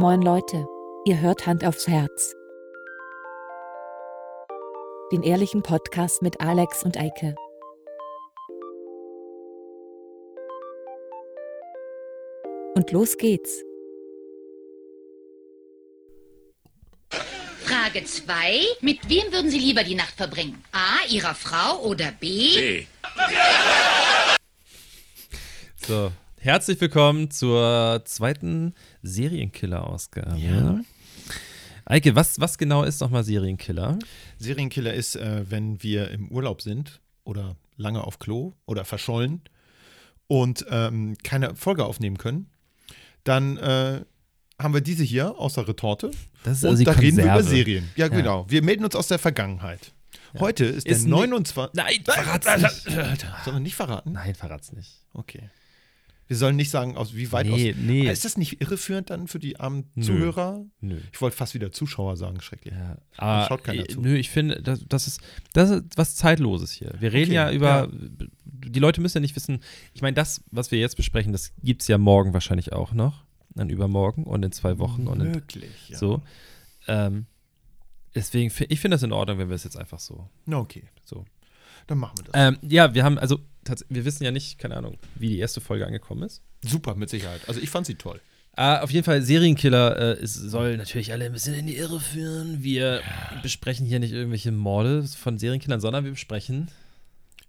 Moin Leute, ihr hört Hand aufs Herz. Den ehrlichen Podcast mit Alex und Eike. Und los geht's. Frage 2. Mit wem würden Sie lieber die Nacht verbringen? A. Ihrer Frau oder B. B. So, herzlich willkommen zur zweiten Serienkiller-Ausgabe. Ja. Eike, was, was genau ist nochmal Serienkiller? Serienkiller ist, äh, wenn wir im Urlaub sind oder lange auf Klo oder verschollen und ähm, keine Folge aufnehmen können, dann äh, haben wir diese hier aus der Retorte Das ist und also die da reden wir über Konserve. Serien. Ja, genau. Wir melden uns aus der Vergangenheit. Heute ist, Ist der ni- 29. Nein, verrat's nicht. Sollen wir nicht verraten? Nein, verrat's nicht. Okay. Wir sollen nicht sagen, aus wie weit Nee, aus. nee. Ah, Ist das nicht irreführend dann für die armen Nö. Zuhörer? Nö. Ich wollte fast wieder Zuschauer sagen, schrecklich. Ja, aber schaut keiner zu. nö, ich finde, das, das, ist, das ist was Zeitloses hier. Wir reden Okay, ja über, die Leute müssen ja nicht wissen, ich meine, das, was wir jetzt besprechen, das gibt es ja morgen wahrscheinlich auch noch, dann übermorgen und in zwei Wochen und in, Möglich, ja. so. Ähm, deswegen, ich finde das in Ordnung, wenn wir es jetzt einfach so, Na, okay. so. Dann machen wir das. Ähm, ja, wir haben, also, wir wissen ja nicht, keine Ahnung, wie die erste Folge angekommen ist. Super, mit Sicherheit. Also ich fand sie toll. Äh, auf jeden Fall, Serienkiller äh, es soll natürlich alle ein bisschen in die Irre führen. Wir besprechen hier nicht irgendwelche Morde von Serienkillern, sondern wir besprechen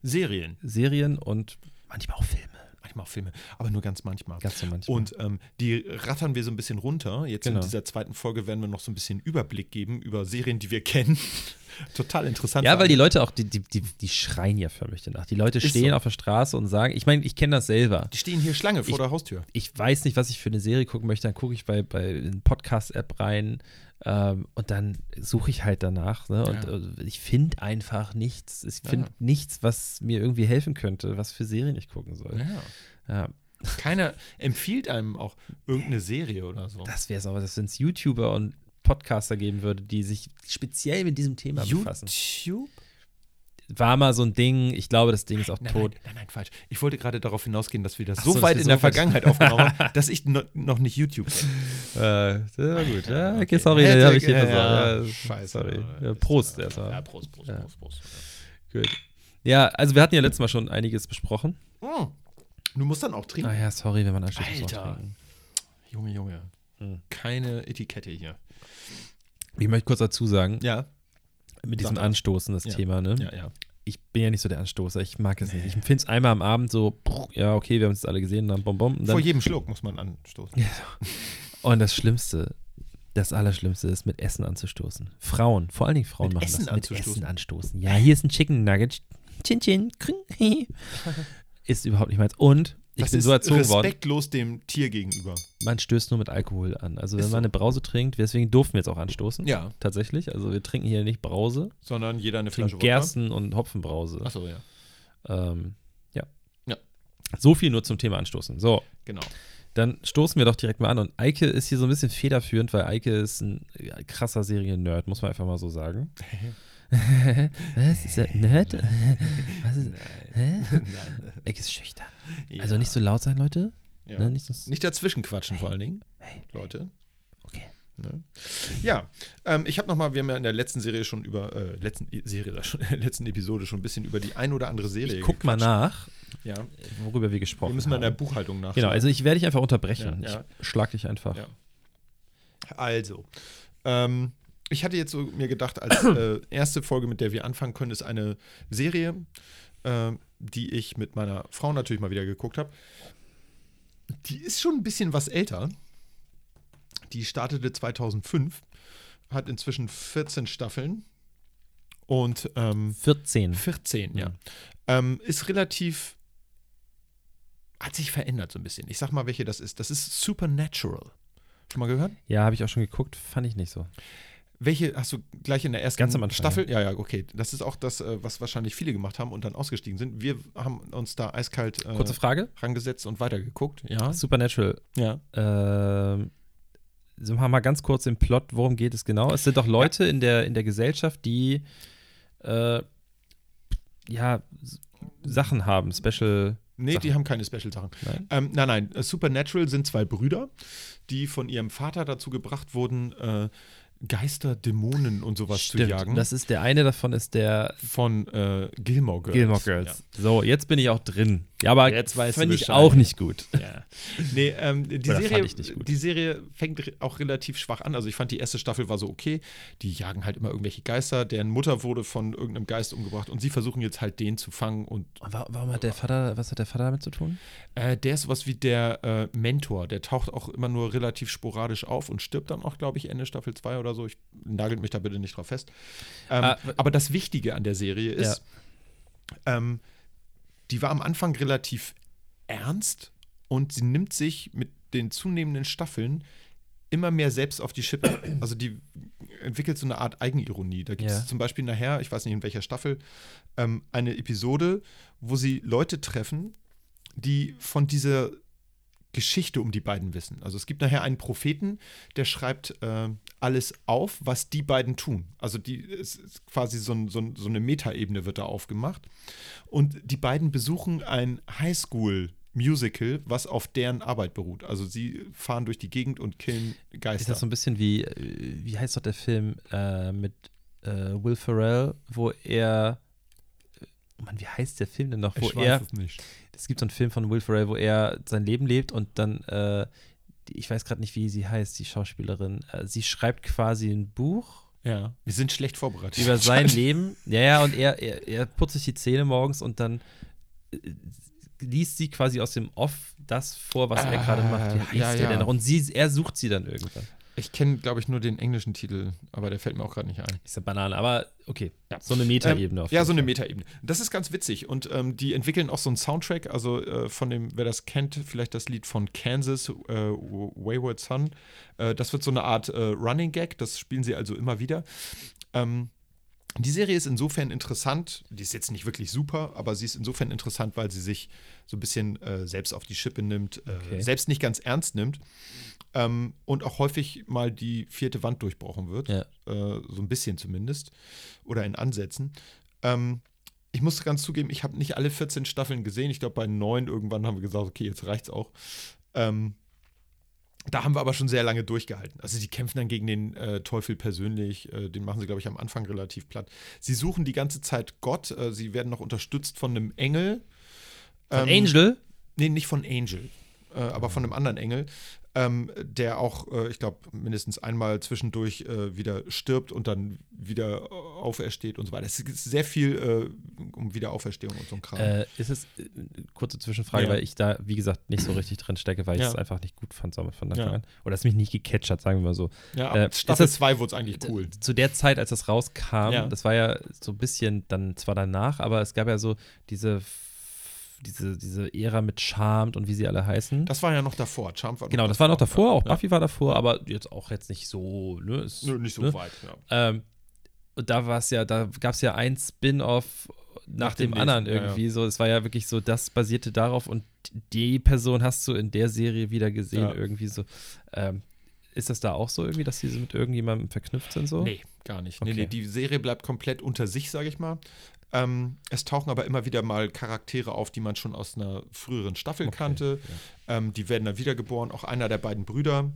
Serien, Serien und manchmal auch Filme. manchmal auch Filme, aber nur ganz manchmal. Ganz so manchmal. Und ähm, die rattern wir so ein bisschen runter. Jetzt Genau. in dieser zweiten Folge werden wir noch so ein bisschen Überblick geben über Serien, die wir kennen. Total interessant. ja, weil die. Leute auch, die, die, die, die schreien ja förmlich danach. Die Leute Ist stehen so. auf der Straße und sagen, ich meine, ich kenne das selber. Die stehen hier Schlange vor Ich- der Haustür. Ich weiß nicht, was ich für eine Serie gucken möchte, dann gucke ich bei, bei in Podcast-App rein ähm, und dann suche ich halt danach. Ne? Und Ja. äh, ich finde einfach nichts. Ich finde Ja. nichts, was mir irgendwie helfen könnte, was für Serien ich gucken soll. Ja. Ja, Keiner empfiehlt einem auch irgendeine Serie oder so. das wäre es aber, dass wenn es YouTuber und Podcaster geben würde, die sich speziell mit diesem Thema befassen. YouTube? War mal so ein Ding, ich glaube, das Ding ist auch Nein, tot. nein, nein, nein, falsch. Ich wollte gerade darauf hinausgehen, dass wir das Ach so weit in so der Vergangenheit aufgenommen haben, dass ich no, noch nicht YouTube kenne. Äh, das war gut. Ja, okay, okay. sorry, da habe ich hier ja, ja, scheiße. Sorry. Ja, Prost ja, erstmal. Ja, Prost, Prost, Ja. Prost, Prost. Gut. Ja, also wir hatten ja letztes Mal schon einiges besprochen. Mm. Du musst dann auch trinken. Ah ja, sorry, wenn man muss man Alter. Junge, Junge. Hm. Keine Etikette hier. Ich möchte kurz dazu sagen, Ja. mit diesem Sag. Anstoßen, das Ja. Thema, ne? Ja, ja. Ich bin ja nicht so der Anstoßer, ich mag es nicht. Ich finde es einmal am Abend so, ja, okay, wir haben es alle gesehen, dann bom bom. Und, Vor dann, jedem Schluck muss man anstoßen. und das Schlimmste, das Allerschlimmste ist, mit Essen anzustoßen. Frauen, vor allen Dingen Frauen Mit machen Essen das. Mit anzustoßen? Essen anstoßen. Ja, hier ist ein Chicken Nugget. Chin Chin. Kring. ist überhaupt nicht meins. Und ich das bin ist so erzogen worden. respektlos dem Tier gegenüber. man stößt nur mit Alkohol an. Also wenn Ist man so. eine Brause trinkt, deswegen durften wir jetzt auch anstoßen. Ja. Tatsächlich. Also wir trinken hier nicht Brause, Sondern jeder eine Flasche Gersten und Hopfenbrause. Achso, ja. Ähm, ja. Ja. So viel nur zum Thema Anstoßen. So, Genau. dann stoßen wir doch direkt mal an. Und Eike ist hier so ein bisschen federführend, weil Eike ist ein krasser Serien-Nerd, muss man einfach mal so sagen. Was? Ist er Nerd? Was ist, hä? Eike ist schüchtern. Also nicht so laut sein, Leute. Ja. Ne, nicht so, Nicht dazwischen quatschen vor allen Dingen, Hey, Leute. okay. Ne? Ja, ähm, ich habe nochmal, wir haben ja in der letzten Serie schon über, äh, letzten Serie, schon, letzten Episode schon ein bisschen über die ein oder andere Serie Ich guck mal nach, Ja, worüber wir gesprochen wir müssen mal in der haben. Buchhaltung nach. Genau, also ich werde dich einfach unterbrechen. Ja, ja. Ich schlag dich einfach. Ja. Also, ähm, ich hatte jetzt so mir gedacht, als äh, erste Folge, mit der wir anfangen können, ist eine Serie, äh, die ich mit meiner Frau natürlich mal wieder geguckt habe. Die ist schon ein bisschen was älter. Die startete 2005, hat inzwischen 14 Staffeln und ähm, 14. 14, ja. Mhm. Ähm, ist relativ. Hat sich verändert so ein bisschen. Ich sag mal, welche das ist. Das ist Supernatural. Schon mal gehört? Ja, habe ich auch schon geguckt, fand ich nicht so. Welche hast du gleich in der ersten Ganz am Staffel? Ja, ja, okay. Das ist auch das, äh, was wahrscheinlich viele gemacht haben und dann ausgestiegen sind. Wir haben uns da eiskalt äh, Kurze Frage. rangesetzt und weitergeguckt. Ja. Supernatural. Ja. Ähm, so machen wir mal ganz kurz den Plot, worum geht es genau? Es sind doch Leute in, der, in der Gesellschaft, die äh, ja, Sachen haben, Special Nee, Sachen. die haben keine Special-Sachen. Nein? Ähm, nein, nein. Supernatural sind zwei Brüder, die von ihrem Vater dazu gebracht wurden, äh, Geister, Dämonen und sowas zu jagen. Das ist der eine davon ist der von äh, Gilmore Girls. Gilmore Girls. So, jetzt bin ich auch drin. Ja, aber Jetzt finde ich Bescheid. auch nicht gut. Ja. ja. Nee, ähm, die, Oder fand Serie, ich nicht gut. die Serie fängt auch relativ schwach an. Also ich fand, die erste Staffel war so okay. Die jagen halt immer irgendwelche Geister. Deren Mutter wurde von irgendeinem Geist umgebracht und sie versuchen jetzt halt den zu fangen. Und Und wa- Warum hat der Vater, was hat der Vater damit zu tun? äh, der ist was wie der äh, Mentor. Der taucht auch immer nur relativ sporadisch auf und stirbt dann auch, glaube ich, Ende Staffel 2 oder so. Ich nagelt mich da bitte nicht drauf fest. Ähm, Ah, aber das Wichtige an der Serie ist, ähm, die war am Anfang relativ ernst und sie nimmt sich mit den zunehmenden Staffeln immer mehr selbst auf die Schippe. Also die entwickelt so eine Art Eigenironie. Da gibt es Ja. zum Beispiel nachher, ich weiß nicht in welcher Staffel, ähm, eine Episode, wo sie Leute treffen, die von dieser Geschichte um die beiden wissen. Also es gibt nachher einen Propheten, der schreibt äh, alles auf, was die beiden tun. Also die es ist quasi so, ein, so, ein, so eine Metaebene wird da aufgemacht. Und die beiden besuchen ein Highschool-Musical, was auf deren Arbeit beruht. Also sie fahren durch die Gegend und killen Ist Geister. das so ein bisschen wie, äh, wie heißt doch der Film äh, mit äh, Will Ferrell, wo er, oh Mann, wie heißt der Film denn noch, wo ich weiß er, es nicht. Es gibt so einen Film von Will Ferrell, wo er sein Leben lebt und dann, äh, ich weiß gerade nicht, wie sie heißt, die Schauspielerin, äh, sie schreibt quasi ein Buch Ja, wir sind schlecht vorbereitet. über sein Leben. Ja, ja, und er, er, er putzt sich die Zähne morgens und dann äh, liest sie quasi aus dem Off das vor, was er gerade macht. Wie heißt Ah, ja, der ja. denn noch? Und sie, er sucht sie dann irgendwann. Ich kenne, glaube ich, nur den englischen Titel, aber der fällt mir auch gerade nicht ein. Ist ja Banane, aber okay. Ja. So eine Metaebene auf Ja, so eine. Metaebene. Das ist ganz witzig. Und ähm, die entwickeln auch so einen Soundtrack. Also äh, von dem, wer das kennt, vielleicht das Lied von Kansas, äh, Wayward Son. Äh, das wird so eine Art äh, Running Gag. Das spielen sie also immer wieder. Ähm, die Serie ist insofern interessant. Die ist jetzt nicht wirklich super, aber sie ist insofern interessant, weil sie sich so ein bisschen äh, selbst auf die Schippe nimmt, äh, Okay. selbst nicht ganz ernst nimmt. Ähm, und auch häufig mal die vierte Wand durchbrochen wird. Ja. Äh, so ein bisschen zumindest. Oder in Ansätzen. Ähm, ich muss ganz zugeben, ich habe nicht alle 14 Staffeln gesehen. Ich glaube, bei neun irgendwann haben wir gesagt, okay, jetzt reicht's auch. Ähm, da haben wir aber schon sehr lange durchgehalten. Also sie kämpfen dann gegen den äh, Teufel persönlich. Äh, den machen sie, glaube ich, am Anfang relativ platt. Sie suchen die ganze Zeit Gott. Äh, sie werden noch unterstützt von einem Engel. Von Ähm, Angel? Nee, nicht von Angel, äh, aber von einem anderen Engel, ähm, der auch, äh, ich glaube, mindestens einmal zwischendurch äh, wieder stirbt und dann wieder äh, aufersteht und so weiter. Es ist sehr viel äh, um Wiederauferstehung und so ein Kram. Äh, ist es, äh, kurze Zwischenfrage, Ja. weil ich da, wie gesagt, nicht so richtig drin stecke, weil ich Ja. es einfach nicht gut fand so von Anfang Ja. an. Oder es mich nicht gecatcht hat, sagen wir mal so. ja, ab Staffel ist das- 2 wurde es eigentlich cool. Zu der Zeit, als das rauskam, Ja. das war ja so ein bisschen dann zwar danach, aber es gab ja so diese, diese, diese Ära mit Charmed und wie sie alle heißen. Das war ja noch davor. Charmed war genau, das war noch davor, auch Ja. Buffy war davor, aber jetzt auch jetzt nicht so, ne? Es- Nö, nicht so ne? weit. Ja. Ähm, und da war es ja, da gab es ja ein Spin-off nach, Nach dem, dem anderen nächsten, ja, irgendwie so. Es war ja wirklich so, das basierte darauf und die Person hast du in der Serie wieder gesehen, Ja. irgendwie so. Ähm, ist das da auch so irgendwie, dass diese mit irgendjemandem verknüpft sind so? Nee, gar nicht. Nee, Okay. nee, die Serie bleibt komplett unter sich, sage ich mal. Ähm, es tauchen aber immer wieder mal Charaktere auf, die man schon aus einer früheren Staffel Okay, kannte. Ähm, die werden dann wiedergeboren. Auch einer der beiden Brüder,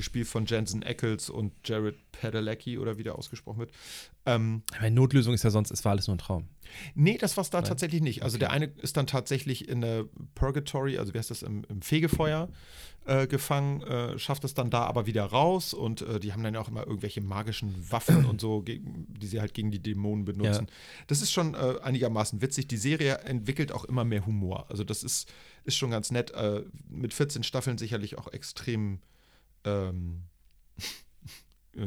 gespielt von Jensen Ackles und Jared Padalecki oder wie der ausgesprochen wird. Ähm, Meine Notlösung ist ja sonst, es war alles nur ein Traum. nee, das war es da Nein? tatsächlich nicht. Also der eine ist dann tatsächlich in der Purgatory, also wie heißt das, im, im Fegefeuer äh, gefangen, äh, schafft es dann da aber wieder raus und äh, die haben dann auch immer irgendwelche magischen Waffen und so, gegen, die sie halt gegen die Dämonen benutzen. Das ist schon äh, einigermaßen witzig. Die Serie entwickelt auch immer mehr Humor. Also das ist, ist schon ganz nett. Äh, mit 14 Staffeln sicherlich auch extrem ähm, äh,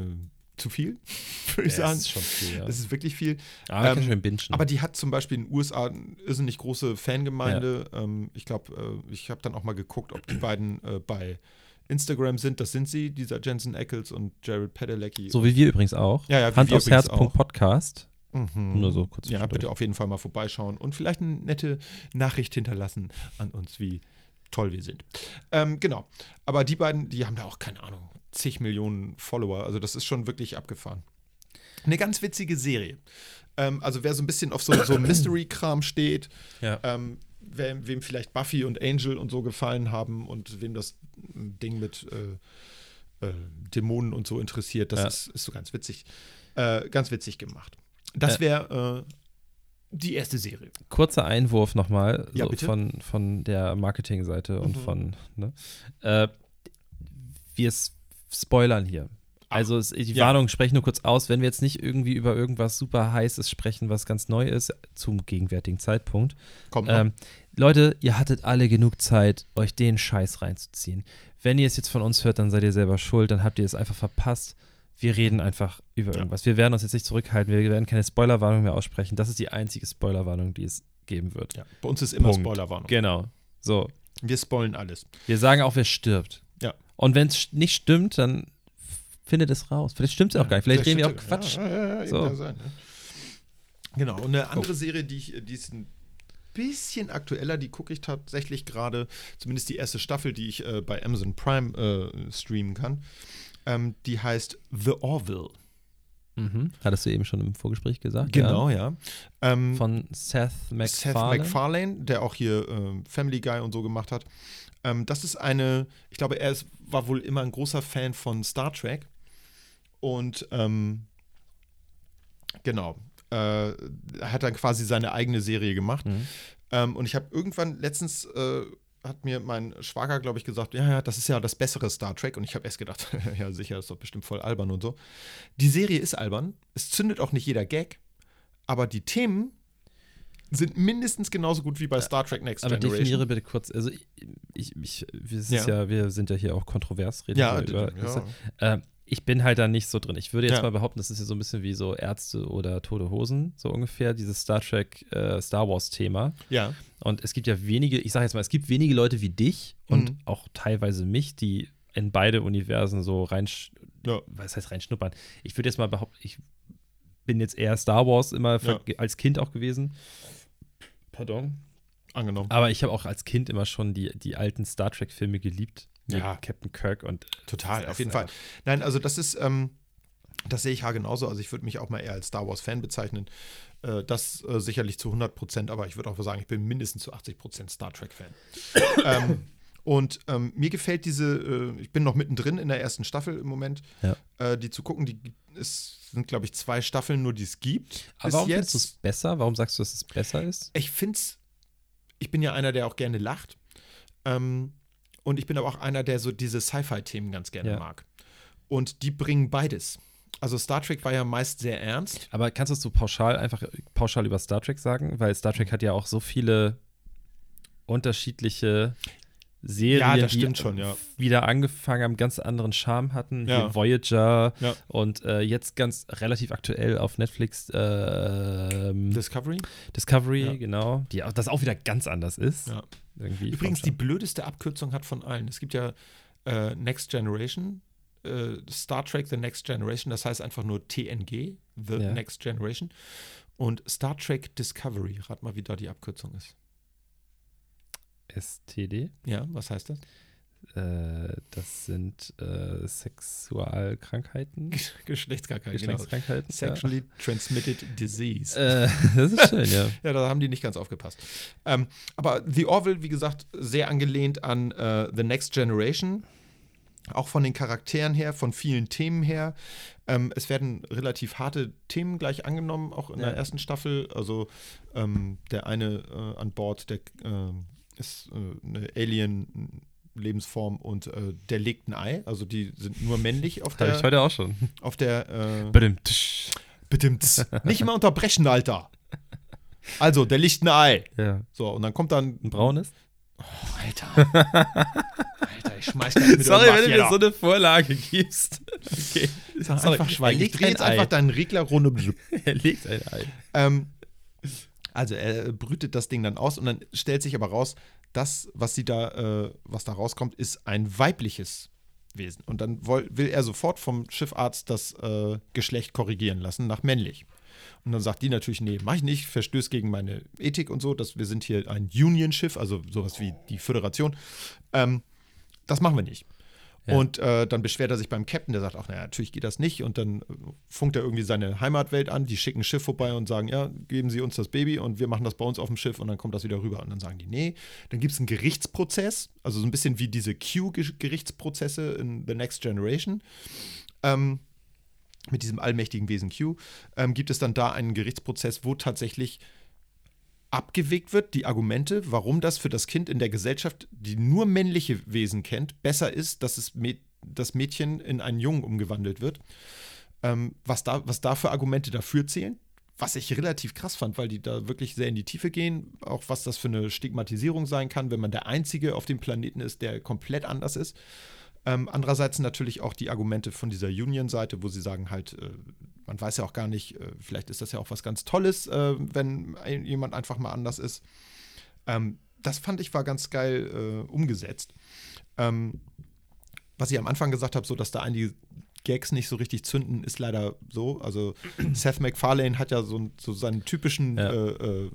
zu viel, würde ich Ja, sagen. ist schon viel, ja. Das ist wirklich viel. Aber ähm, kann bingen. Aber die hat zum Beispiel in den USA eine irrsinnig große Fangemeinde. Ähm, ich glaube, äh, ich habe dann auch mal geguckt, ob die beiden äh, bei Instagram sind. Das sind sie, dieser Jensen Ackles und Jared Padalecki. so wie wir übrigens auch. Ja, ja, Hand aufs übrigens Herz. auch. Podcast. Mhm. Nur so kurz Ja, bitte auf jeden Fall mal vorbeischauen und vielleicht eine nette Nachricht hinterlassen an uns, wie toll wir sind. Ähm, genau. Aber die beiden, die haben da auch, keine Ahnung, zig Millionen Follower. Also das ist schon wirklich abgefahren. Eine ganz witzige Serie. Ähm, also wer so ein bisschen auf so, so Mystery-Kram steht, Ja. ähm, wem, wem vielleicht Buffy und Angel und so gefallen haben und wem das Ding mit äh, äh, Dämonen und so interessiert, das Ja. ist, ist so ganz witzig, äh, ganz witzig gemacht. Das wäre äh, die erste Serie. Kurzer Einwurf nochmal Ja, so von, von der Marketingseite und Mhm. von, ne? Äh, wir spoilern hier. Also es, die ja. Warnung spreche nur kurz aus, wenn wir jetzt nicht irgendwie über irgendwas super heißes sprechen, was ganz neu ist, zum gegenwärtigen Zeitpunkt. Kommt. Ähm, Leute, ihr hattet alle genug Zeit, euch den Scheiß reinzuziehen. Wenn ihr es jetzt von uns hört, dann seid ihr selber schuld, dann habt ihr es einfach verpasst. Wir reden einfach über Ja. irgendwas. Wir werden uns jetzt nicht zurückhalten, wir werden keine Spoilerwarnung mehr aussprechen. Das ist die einzige Spoilerwarnung, die es geben wird. ja, bei uns ist immer Punkt. Spoilerwarnung. Genau. So. Wir spoilen alles. Wir sagen auch, wer stirbt. Ja. Und wenn es nicht stimmt, dann findet es raus. Vielleicht stimmt es auch gar nicht. Vielleicht reden wir auch Quatsch. Ja, ja, ja, So. sein? Genau, und eine andere Serie, die, ich, die ist ein bisschen aktueller, die gucke ich tatsächlich gerade, zumindest die erste Staffel, die ich äh, bei Amazon Prime äh, streamen kann. Ähm, die heißt The Orville. Mhm. Hattest du eben schon im Vorgespräch gesagt? Genau, ja. Ähm, Ja. Von Seth MacFarlane. Seth MacFarlane, der auch hier ähm, Family Guy und so gemacht hat. Ähm, das ist eine, ich glaube, er ist, war wohl immer ein großer Fan von Star Trek. Und ähm, genau, äh, hat dann quasi seine eigene Serie gemacht. Mhm. Ähm, und ich habe irgendwann letztens äh, hat mir mein Schwager, glaube ich, gesagt, ja, ja, das ist ja das bessere Star Trek. Und ich habe erst gedacht, ja, sicher, ist doch bestimmt voll albern und so. Die Serie ist albern. Es zündet auch nicht jeder Gag. Aber die Themen sind mindestens genauso gut wie bei Star Trek Next Aber Generation. definiere bitte kurz, also ich, ich, ich wir, Ja. ja. wir sind ja hier auch kontrovers, reden Ja, über. ja. Äh, ich bin halt da nicht so drin. Ich würde jetzt Ja. mal behaupten, das ist ja so ein bisschen wie so Ärzte oder Tote Hosen, so ungefähr, dieses Star Trek, äh, Star Wars-Thema. Ja, Und es gibt ja wenige, ich sage jetzt mal, es gibt wenige Leute wie dich und Mhm. auch teilweise mich, die in beide Universen so rein, ja. was heißt reinschnuppern? Ich würde jetzt mal behaupten, ich bin jetzt eher Star Wars immer ver- als Kind auch gewesen. Pardon. angenommen. Aber ich habe auch als Kind immer schon die, die alten Star Trek-Filme geliebt. Ja. Captain Kirk und Total, auf jeden Fall. Nein, also das ist, ähm, das sehe ich ja genauso. Also ich würde mich auch mal eher als Star Wars-Fan bezeichnen. Äh, das äh, sicherlich zu 100 Prozent, aber ich würde auch sagen, ich bin mindestens zu 80 Prozent Star Trek-Fan. ähm, und ähm, mir gefällt diese, äh, ich bin noch mittendrin in der ersten Staffel im Moment, Ja. äh, die zu gucken. Die, es sind, glaube ich, zwei Staffeln nur, die es gibt. Aber warum jetzt. findest du es besser? Warum sagst du, dass es besser ist? Ich finde es, ich bin ja einer, der auch gerne lacht. Ähm, und ich bin aber auch einer, der so diese Sci-Fi-Themen ganz gerne Ja. mag. Und die bringen beides. Also Star Trek war ja meist sehr ernst. Aber kannst du es so pauschal, einfach pauschal über Star Trek sagen? Weil Star Trek hat ja auch so viele unterschiedliche Serien, Ja, die schon, ja. wieder angefangen haben, ganz anderen Charme hatten. Ja. Voyager und äh, jetzt ganz relativ aktuell auf Netflix ähm, Discovery. Discovery, genau. Die, das auch wieder ganz anders ist. Irgendwie Übrigens, die blödeste Abkürzung hat von allen. Es gibt ja äh, Next Generation, äh, Star Trek The Next Generation, das heißt einfach nur TNG, The Ja. Next Generation. Und Star Trek Discovery, rat mal, wie da die Abkürzung ist. STD. Ja, was heißt das? Äh, das sind äh, Sexualkrankheiten. Geschlechtskrankheit, genau. Geschlechtskrankheiten. Sexually Transmitted Disease. Ja. Äh, das ist schön, ja. Ja, da haben die nicht ganz aufgepasst. Ähm, aber The Orville, wie gesagt, sehr angelehnt an äh, The Next Generation. Auch von den Charakteren her, von vielen Themen her. Ähm, es werden relativ harte Themen gleich angenommen, auch in Ja. der ersten Staffel. Also ähm, der eine äh, an Bord, der ist eine Alien-Lebensform und äh, der legt ein Ei. Also die sind nur männlich auf Habe ich der, heute auch schon. auf der äh, tsch. Bitte nicht immer unterbrechen, Alter. Also, der liegt ein Ei. Ja. So, und dann kommt dann. Ein braunes? Alter. Alter, ich schmeiß gleich mit Sorry, wenn du mir so eine Vorlage gibst. Okay. Sag Sorry. einfach schweigen. Er Ich legt drehe jetzt Ei. einfach deinen Regler runter. Er legt ein Ei. ähm, also, er brütet das Ding dann aus und dann stellt sich aber raus, das, was sie da, äh, was da rauskommt, ist ein weibliches Wesen. Und dann woll, will er sofort vom Schiffarzt das äh, Geschlecht korrigieren lassen nach männlich. Und dann sagt die natürlich, nee, mach ich nicht, verstößt gegen meine Ethik und so, dass wir sind hier ein Union-Schiff, also sowas wie die Föderation. Ähm, das machen wir nicht. Und äh, dann beschwert er sich beim Captain, der sagt, ach naja, natürlich geht das nicht. Und dann äh, funkt er irgendwie seine Heimatwelt an, die schicken ein Schiff vorbei und sagen, ja, geben Sie uns das Baby und wir machen das bei uns auf dem Schiff und dann kommt das wieder rüber. Und dann sagen die, nee. Dann gibt es einen Gerichtsprozess, also so ein bisschen wie diese Q-Gerichtsprozesse in The Next Generation. Ähm, mit diesem allmächtigen Wesen Q, ähm, gibt es dann da einen Gerichtsprozess, wo tatsächlich abgewegt wird, die Argumente, warum das für das Kind in der Gesellschaft, die nur männliche Wesen kennt, besser ist, dass es das Mädchen in einen Jungen umgewandelt wird. Ähm, was, da, was da für Argumente dafür zählen, was ich relativ krass fand, weil die da wirklich sehr in die Tiefe gehen, auch was das für eine Stigmatisierung sein kann, wenn man der Einzige auf dem Planeten ist, der komplett anders ist. Ähm, andererseits natürlich auch die Argumente von dieser Union-Seite, wo sie sagen halt, äh, man weiß ja auch gar nicht, äh, vielleicht ist das ja auch was ganz Tolles, äh, wenn jemand einfach mal anders ist. Ähm, das fand ich war ganz geil äh, umgesetzt. Ähm, was ich am Anfang gesagt habe, so dass da einige Gags nicht so richtig zünden, ist leider so. Also Seth MacFarlane hat ja so, so seinen typischen Ja. äh, äh,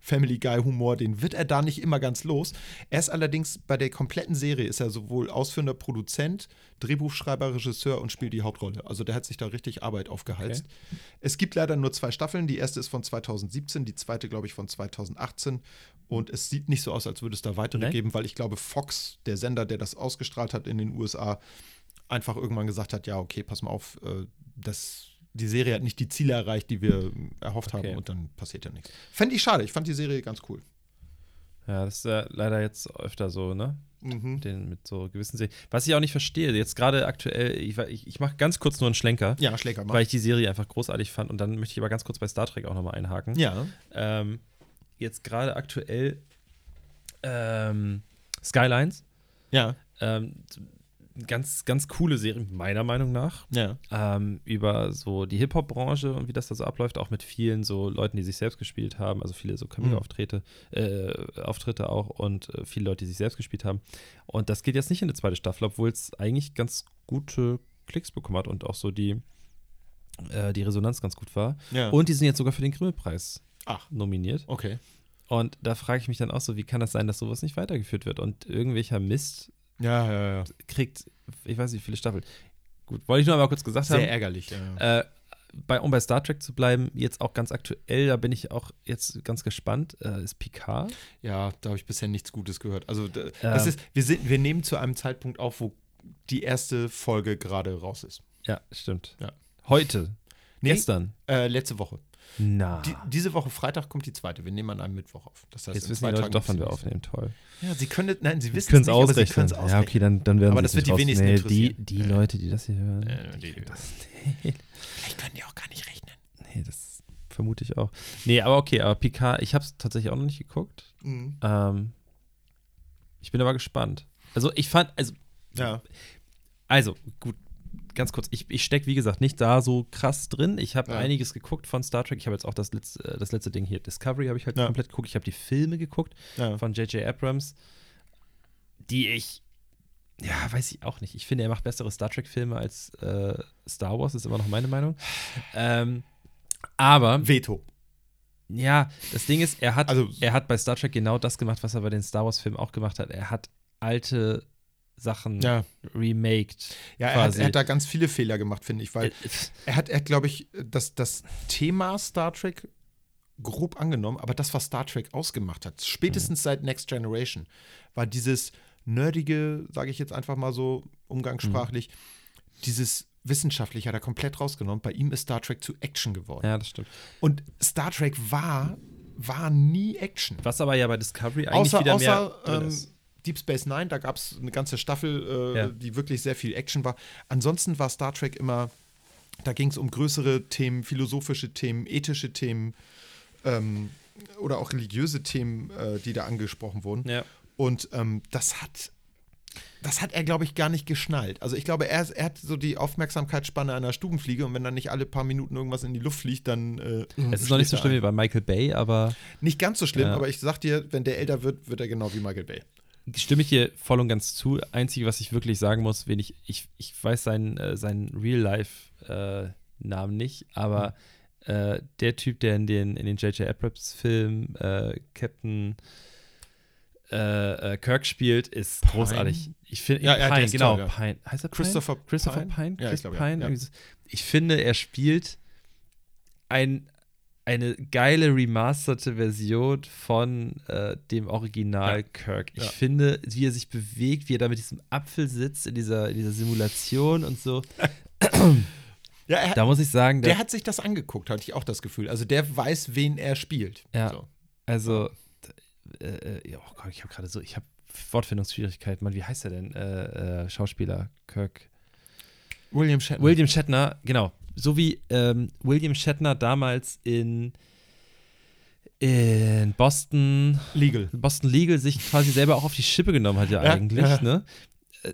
Family Guy-Humor, den wird er da nicht immer ganz los. Er ist allerdings bei der kompletten Serie ist er sowohl ausführender Produzent, Drehbuchschreiber, Regisseur und spielt die Hauptrolle. Also der hat sich da richtig Arbeit aufgeheizt. Es gibt leider nur zwei Staffeln. Die erste ist von 2017, die zweite, glaube ich, von 2018. Und es sieht nicht so aus, als würde es da weitere Nee? geben, weil ich glaube, Fox, der Sender, der das ausgestrahlt hat in den USA, einfach irgendwann gesagt hat, ja, okay, pass mal auf, äh, das, die Serie hat nicht die Ziele erreicht, die wir äh, erhofft Okay. haben und dann passiert ja nichts. Fände ich schade, ich fand die Serie ganz cool. Ja, das ist ja leider jetzt öfter so, ne? Mhm. Den, mit so gewissen Serien. Was ich auch nicht verstehe, jetzt gerade aktuell, ich, ich, ich mache ganz kurz nur einen Schlenker, Ja, Schläger mal. weil ich die Serie einfach großartig fand und dann möchte ich aber ganz kurz bei Star Trek auch nochmal einhaken. Ja. Ähm, jetzt gerade aktuell ähm, Skylines. Ja. Ähm, ganz, ganz coole Serie, meiner Meinung nach. Ja. ähm, über so die Hip-Hop-Branche und wie das da so abläuft, auch mit vielen so Leuten, die sich selbst gespielt haben, also viele so Cameo-Auftritte, äh, Auftritte auch und äh, viele Leute, die sich selbst gespielt haben. Und das geht jetzt nicht in eine zweite Staffel, obwohl es eigentlich ganz gute Klicks bekommen hat und auch so die, äh, die Resonanz ganz gut war. Ja. Und die sind jetzt sogar für den Grimme-Preis Ach, nominiert. okay. Und da frage ich mich dann auch so, wie kann das sein, dass sowas nicht weitergeführt wird? Und irgendwelcher Mist Ja, ja, ja. kriegt, ich weiß nicht, wie viele Staffeln. Gut, wollte ich nur mal kurz gesagt haben. Sehr ärgerlich. Ja, ja. Äh, bei, um bei Star Trek zu bleiben, jetzt auch ganz aktuell, da bin ich auch jetzt ganz gespannt, äh, ist Picard. Ja, da habe ich bisher nichts Gutes gehört. Also Ähm. das ist, wir, sind, wir nehmen zu einem Zeitpunkt auf, wo die erste Folge gerade raus ist. Ja, stimmt. Ja. Heute. Nee. Gestern. Äh, letzte Woche. Na. Die, diese Woche Freitag kommt die zweite. Wir nehmen an einem Mittwoch auf. Das heißt, jetzt wissen die Leute doch, wann wir aufnehmen. Toll. Ja, sie können, nein, sie wissen es nicht, aber sie ausrechnen. können es Ja, ausrechnen. okay, dann, dann werden Aber das wird die wenigsten nee, die, interessieren. die Ja. Leute, die das hier hören. Äh, die- die- das, Vielleicht können die auch gar nicht rechnen. nee, das vermute ich auch. Nee, aber okay, aber Picard, ich habe es tatsächlich auch noch nicht geguckt. Mhm. Ähm, ich bin aber gespannt. Also ich fand, also Ja. Also, gut, ganz kurz. Ich, ich stecke, wie gesagt, nicht da so krass drin. Ich habe Ja. einiges geguckt von Star Trek. Ich habe jetzt auch das letzte, äh, das letzte Ding hier, Discovery, habe ich halt Ja. komplett geguckt. Ich habe die Filme geguckt ja. von J.J. Abrams, die ich, ja, weiß ich auch nicht. Ich finde, er macht bessere Star Trek-Filme als äh, Star Wars, ist immer noch meine Meinung. Ähm, aber, Veto. ja, das Ding ist, er hat, Also- er hat bei Star Trek genau das gemacht, was er bei den Star Wars-Filmen auch gemacht hat. Er hat alte Sachen Ja, remaked. ja er, hat, er hat da ganz viele Fehler gemacht, finde ich, weil Äh, er hat, er hat glaube ich, das, das Thema Star Trek grob angenommen, aber das, was Star Trek ausgemacht hat, spätestens seit Next Generation, war dieses nerdige, sage ich jetzt einfach mal so umgangssprachlich, dieses wissenschaftliche hat er komplett rausgenommen. Bei ihm ist Star Trek zu Action geworden. Ja, das stimmt. Und Star Trek war, war nie Action. Was aber ja bei Discovery eigentlich Außer, wieder außer mehr drin ähm, ist. Deep Space Nine, da gab es eine ganze Staffel, äh, Ja. die wirklich sehr viel Action war. Ansonsten war Star Trek immer, da ging es um größere Themen, philosophische Themen, ethische Themen ähm, oder auch religiöse Themen, äh, die da angesprochen wurden. Ja. Und ähm, das hat. Das hat er, glaube ich, gar nicht geschnallt. Also ich glaube, er, er hat so die Aufmerksamkeitsspanne einer Stubenfliege und wenn dann nicht alle paar Minuten irgendwas in die Luft fliegt, dann. Äh, Es ist noch nicht so schlimm wie bei Michael Bay, aber Nicht ganz so schlimm, Ja. aber ich sag dir, wenn der älter wird, wird er genau wie Michael Bay. Stimme ich dir voll und ganz zu. Einzige, was ich wirklich sagen muss, wen ich, ich, ich weiß seinen, äh, seinen Real-Life-Namen nicht, aber äh, der Typ, der in den in den J.J. Abrams-Film äh, Captain äh, äh, Kirk spielt, ist großartig. Ich finde, Ja, ja, Pine, genau, toll, ja. Pine. Heißt er Pine? Christopher Christopher Pine? Pine? Ja, ich ja. Pine? Ich finde, er spielt ein, eine geile remasterte Version von äh, dem Original Ja. Kirk. Ich Ja. finde, wie er sich bewegt, wie er da mit diesem Apfel sitzt in dieser, in dieser Simulation und so. Ja, er, Da muss ich sagen, der der, hat sich das angeguckt, hatte ich auch das Gefühl. Also der weiß, wen er spielt. Ja. So. also, äh, äh, oh Gott, ich habe gerade so, ich habe Wortfindungsschwierigkeiten. Mann, wie heißt er denn? Äh, äh, Schauspieler Kirk. William Shatner. William Shatner, genau. So wie ähm, William Shatner damals in, in Boston, Legal. Boston Legal sich quasi selber auch auf die Schippe genommen hat, ja, Ja, eigentlich, ja. ne? Äh,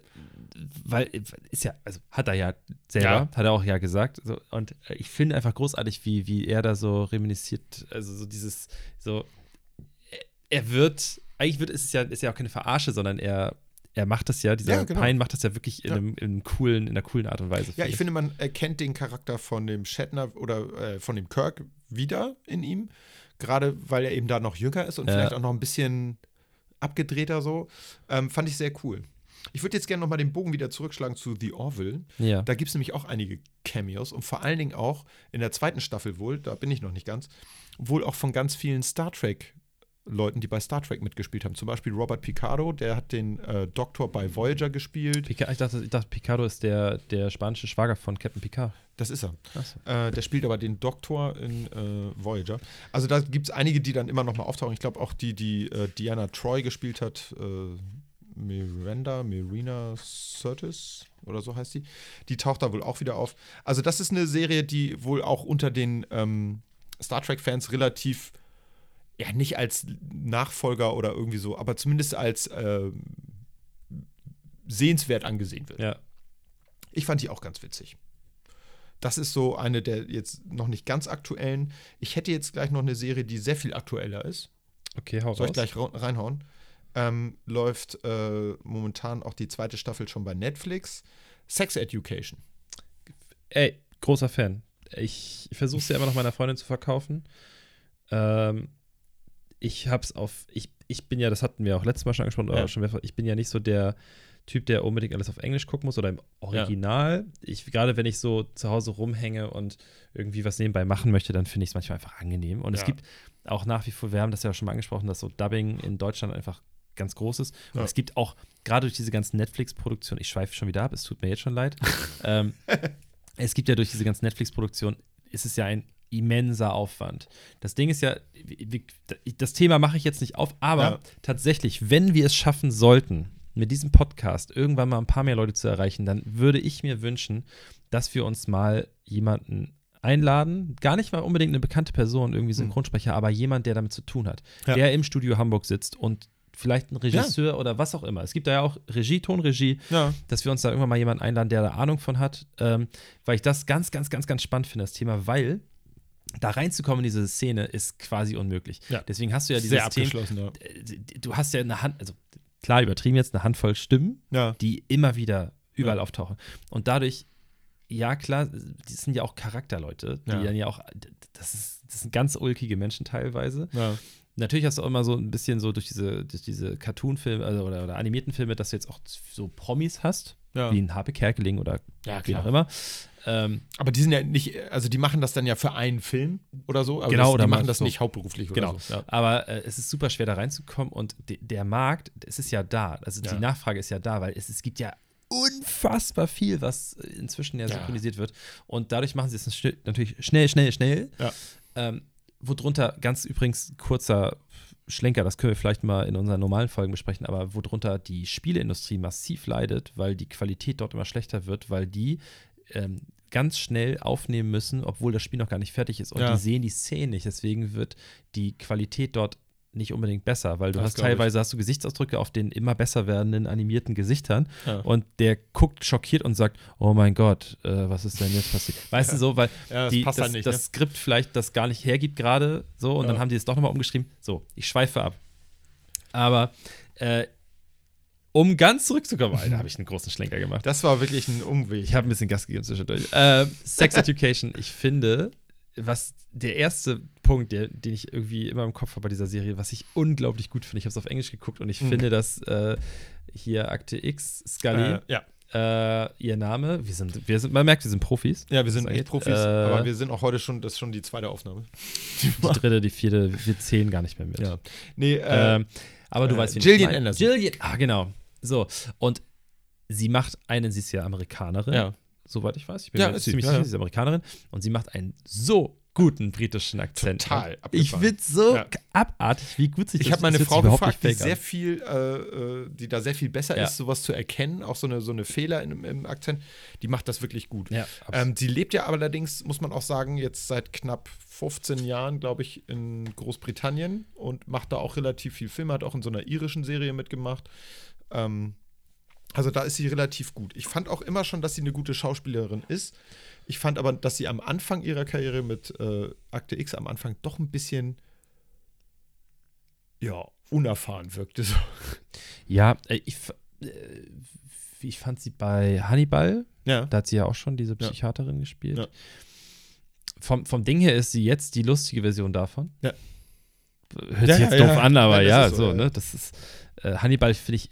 Weil, ist ja, also hat er ja selber, Ja. hat er auch ja gesagt. So, und ich finde einfach großartig, wie, wie er da so reminisziert, also so dieses, so, er- er wird, eigentlich wird, ist es ja, ist ja auch keine Verarsche, sondern er, er macht das ja, dieser Ja, genau. Pine macht das ja wirklich in, Ja. einem, in einem coolen, in einer coolen Art und Weise. Ja, ich finde, man erkennt den Charakter von dem Shatner oder äh, von dem Kirk wieder in ihm. Gerade weil er eben da noch jünger ist und Ja. vielleicht auch noch ein bisschen abgedrehter so. Ähm, fand ich sehr cool. Ich würde jetzt gerne nochmal den Bogen wieder zurückschlagen zu The Orville. Ja. Da gibt es nämlich auch einige Cameos und vor allen Dingen auch in der zweiten Staffel wohl, da bin ich noch nicht ganz, wohl auch von ganz vielen Star Trek Leuten, die bei Star Trek mitgespielt haben. Zum Beispiel Robert Picardo, der hat den äh, Doktor bei Voyager gespielt. Pica ich, dachte, ich dachte, Picardo ist der, der spanische Schwager von Captain Picard. Das ist er. Achso. Äh, der spielt aber den Doktor in äh, Voyager. Also da gibt es einige, die dann immer noch mal auftauchen. Ich glaube auch die, die äh, Diana Troy gespielt hat, äh, Miranda, Mirina Curtis oder so heißt die. Die taucht da wohl auch wieder auf. Also das ist eine Serie, die wohl auch unter den ähm, Star Trek-Fans relativ, ja nicht als Nachfolger oder irgendwie so, aber zumindest als ähm, sehenswert angesehen wird. Ja. Ich fand die auch ganz witzig. Das ist so eine der jetzt noch nicht ganz aktuellen. Ich hätte jetzt gleich noch eine Serie, die sehr viel aktueller ist. Okay, hau Soll ich gleich reinhauen? Ähm, läuft äh, momentan auch die zweite Staffel schon bei Netflix. Sex Education. Ey, großer Fan. Ich versuche es ja immer noch meiner Freundin zu verkaufen. Ähm, ich hab's auf, ich, ich bin ja, das hatten wir auch letztes Mal schon angesprochen, Ja. schon mehrfach, ich bin ja nicht so der Typ, der unbedingt alles auf Englisch gucken muss oder im Original. Ich, gerade wenn ich so zu Hause rumhänge und irgendwie was nebenbei machen möchte, dann finde ich es manchmal einfach angenehm. Und es Ja. gibt auch nach wie vor, wir haben das ja schon mal angesprochen, dass so Dubbing in Deutschland einfach ganz groß ist. Und Ja. es gibt auch, gerade durch diese ganzen Netflix-Produktionen, ich schweife schon wieder ab, es tut mir jetzt schon leid. ähm, es gibt ja durch diese ganzen Netflix-Produktionen, ist es ja ein immenser Aufwand. Das Ding ist ja, das Thema mache ich jetzt nicht auf, aber Ja. tatsächlich, wenn wir es schaffen sollten, mit diesem Podcast irgendwann mal ein paar mehr Leute zu erreichen, dann würde ich mir wünschen, dass wir uns mal jemanden einladen, gar nicht mal unbedingt eine bekannte Person, irgendwie Synchronsprecher, aber jemand, der damit zu tun hat, Ja. der im Studio Hamburg sitzt und vielleicht ein Regisseur oder was auch immer. Es gibt da ja auch Regie, Tonregie, Ja. dass wir uns da irgendwann mal jemanden einladen, der da Ahnung von hat, ähm, weil ich das ganz, ganz, ganz, ganz spannend finde, das Thema, weil da reinzukommen in diese Szene ist quasi unmöglich. Ja. Deswegen hast du ja dieses Sehr Thema, abgeschlossen, ja. äh, du hast ja eine Hand, also klar übertrieben jetzt, eine Handvoll Stimmen, Ja. die immer wieder überall Ja. auftauchen. Und dadurch, ja klar, die sind ja auch Charakterleute, die Ja. dann ja auch, das, ist, das sind ganz ulkige Menschen teilweise. ja. Natürlich hast du auch immer so ein bisschen so durch diese, durch diese Cartoon-Filme also, oder, oder animierten Filme, dass du jetzt auch so Promis hast, Ja. wie ein Harpe Kerkeling oder Ja, wie auch immer. Ähm, Aber die sind ja nicht, also die machen das dann ja für einen Film oder so. Genau, das, oder die machen das so. nicht hauptberuflich oder Genau. so. Ja. Aber äh, es ist super schwer da reinzukommen und de der Markt, es ist ja da. Also Ja. die Nachfrage ist ja da, weil es, es gibt ja unfassbar viel, was äh, inzwischen ja Ja. synchronisiert wird. Und dadurch machen sie es schn- natürlich schnell, schnell, schnell. Ja. Ähm, worunter, ganz übrigens kurzer Schlenker, das können wir vielleicht mal in unseren normalen Folgen besprechen, aber worunter die Spieleindustrie massiv leidet, weil die Qualität dort immer schlechter wird, weil die ähm, ganz schnell aufnehmen müssen, obwohl das Spiel noch gar nicht fertig ist und Ja. die sehen die Szene nicht. Deswegen wird die Qualität dort nicht unbedingt besser, weil du Das hast ich. teilweise hast du Gesichtsausdrücke auf den immer besser werdenden animierten Gesichtern Ja. und der guckt schockiert und sagt, oh mein Gott, äh, was ist denn jetzt passiert? Weißt du so, weil Ja, das die, passt das, halt nicht, das ne? Skript vielleicht das gar nicht hergibt gerade so und Ja. dann haben die es doch nochmal umgeschrieben. So, ich schweife ab. Aber äh, um ganz zurückzukommen, Alter, habe ich einen großen Schlenker gemacht. Das war wirklich ein Umweg. Ich habe ein bisschen Gas gegeben zwischendurch. Ähm, Sex Education, ich finde, was der erste Punkt, der, den ich irgendwie immer im Kopf habe bei dieser Serie, was ich unglaublich gut finde. Ich habe es auf Englisch geguckt und ich Mhm. finde, dass äh, hier Akte X, Scully, Äh, ja. äh, ihr Name, wir sind, wir sind, man merkt, wir sind Profis. ja, wir sind echt. Profis, Äh, aber wir sind auch heute schon, das ist schon die zweite Aufnahme. Die dritte, die vierte, wir zählen gar nicht mehr mit. Ja. Nee, äh, Ähm, aber du äh, weißt, ich meine. Anderson. Gillian, ah, genau. So, und sie macht einen, sie ist ja Amerikanerin, ja. soweit ich weiß. Ich bin Ja, mir ziemlich sicher, ja. sie ist Amerikanerin und sie macht einen so guten britischen Akzent. Total Ich abgefahren. finde so Ja. abartig, wie gut sich Ich das habe meine Frau gefragt, die sehr viel, äh, äh, die da sehr viel besser Ja. ist, sowas zu erkennen, auch so eine, so eine Fehler im, im Akzent, die macht das wirklich gut. Ja, Ähm, sie lebt ja allerdings, muss man auch sagen, jetzt seit knapp 15 Jahren, glaube ich, in Großbritannien und macht da auch relativ viel Film, hat auch in so einer irischen Serie mitgemacht. Ähm, also da ist sie relativ gut. Ich fand auch immer schon, dass sie eine gute Schauspielerin ist. Ich fand aber, dass sie am Anfang ihrer Karriere mit äh, Akte X am Anfang doch ein bisschen, ja, unerfahren wirkte. So. ja, äh, ich, äh, ich fand sie bei Hannibal, Ja. da hat sie ja auch schon diese Psychiaterin gespielt. Ja. Vom, vom Ding her ist sie jetzt die lustige Version davon. Ja. Hört Ja, sich jetzt ja, doof ja. an, aber ja, so, ja. ne? Das ist äh, Hannibal, finde ich,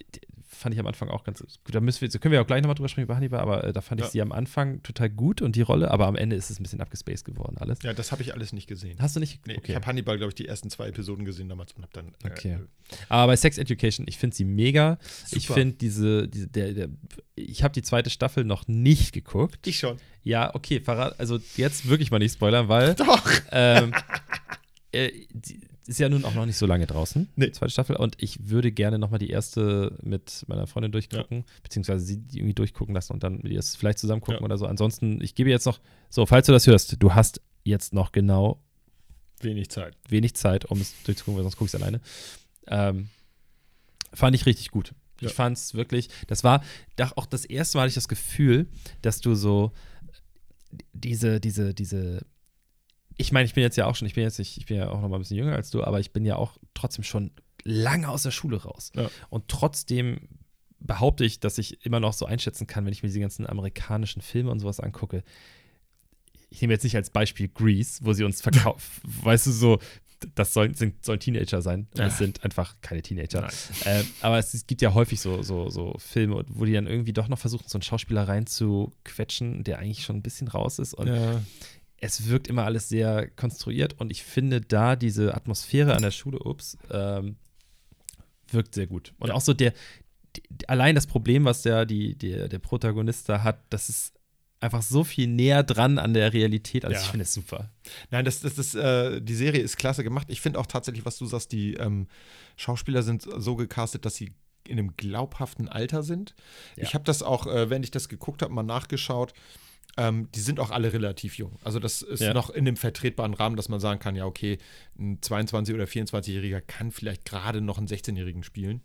fand ich am Anfang auch ganz gut. Da müssen wir, so können wir auch gleich nochmal drüber sprechen über Hannibal, aber äh, da fand ich Ja. sie am Anfang total gut und die Rolle, aber am Ende ist es ein bisschen abgespaced geworden, alles. Ja, das habe ich alles nicht gesehen. Hast du nicht? Nee, okay. Ich habe Hannibal, glaube ich, die ersten zwei Episoden gesehen damals und habe dann. äh, Okay. Aber bei Sex Education, ich finde sie mega. Ich Super. finde diese, diese der, der, ich habe die zweite Staffel noch nicht geguckt. Ich schon. Ja, okay, verrat, also jetzt wirklich mal nicht spoilern, weil Doch. ähm, äh, die ist ja nun auch noch nicht so lange draußen, Nee. zweite Staffel. Und ich würde gerne nochmal die erste mit meiner Freundin durchgucken, beziehungsweise sie irgendwie durchgucken lassen und dann mit ihr vielleicht zusammen gucken Ja. oder so. Ansonsten, ich gebe jetzt noch, so, falls du das hörst, du hast jetzt noch genau Wenig Zeit. wenig Zeit, um es durchzugucken, weil sonst gucke ich es alleine. Ähm, fand ich richtig gut. Ja. Ich fand es wirklich, das war auch das erste Mal hatte ich das Gefühl, dass du so diese, diese, diese, ich meine, ich bin jetzt ja auch schon, ich bin jetzt nicht, ich bin ja auch noch mal ein bisschen jünger als du, aber ich bin ja auch trotzdem schon lange aus der Schule raus. Ja. Und trotzdem behaupte ich, dass ich immer noch so einschätzen kann, wenn ich mir diese ganzen amerikanischen Filme und sowas angucke. Ich nehme jetzt nicht als Beispiel Grease, wo sie uns verkaufen, weißt du, so, das sollen, sind, sollen Teenager sein. Und Ja. es sind einfach keine Teenager. Ähm, aber es, es gibt ja häufig so, so, so Filme, wo die dann irgendwie doch noch versuchen, so einen Schauspieler reinzuquetschen, der eigentlich schon ein bisschen raus ist. Und Ja. Es wirkt immer alles sehr konstruiert. Und ich finde da diese Atmosphäre an der Schule, ups, ähm, wirkt sehr gut. Und Ja. auch so der, die, allein das Problem, was der, die, der, der Protagonist da hat, das ist einfach so viel näher dran an der Realität. Also Ja. ich finde es super. Nein, das, das, das, äh, die Serie ist klasse gemacht. Ich finde auch tatsächlich, was du sagst, die ähm, Schauspieler sind so gecastet, dass sie in einem glaubhaften Alter sind. Ja. Ich habe das auch, äh, wenn ich das geguckt habe, mal nachgeschaut. Ähm, die sind auch alle relativ jung. Also das ist Ja. noch in dem vertretbaren Rahmen, dass man sagen kann, ja, okay, ein 22- oder 24-Jähriger kann vielleicht gerade noch einen 16-Jährigen spielen.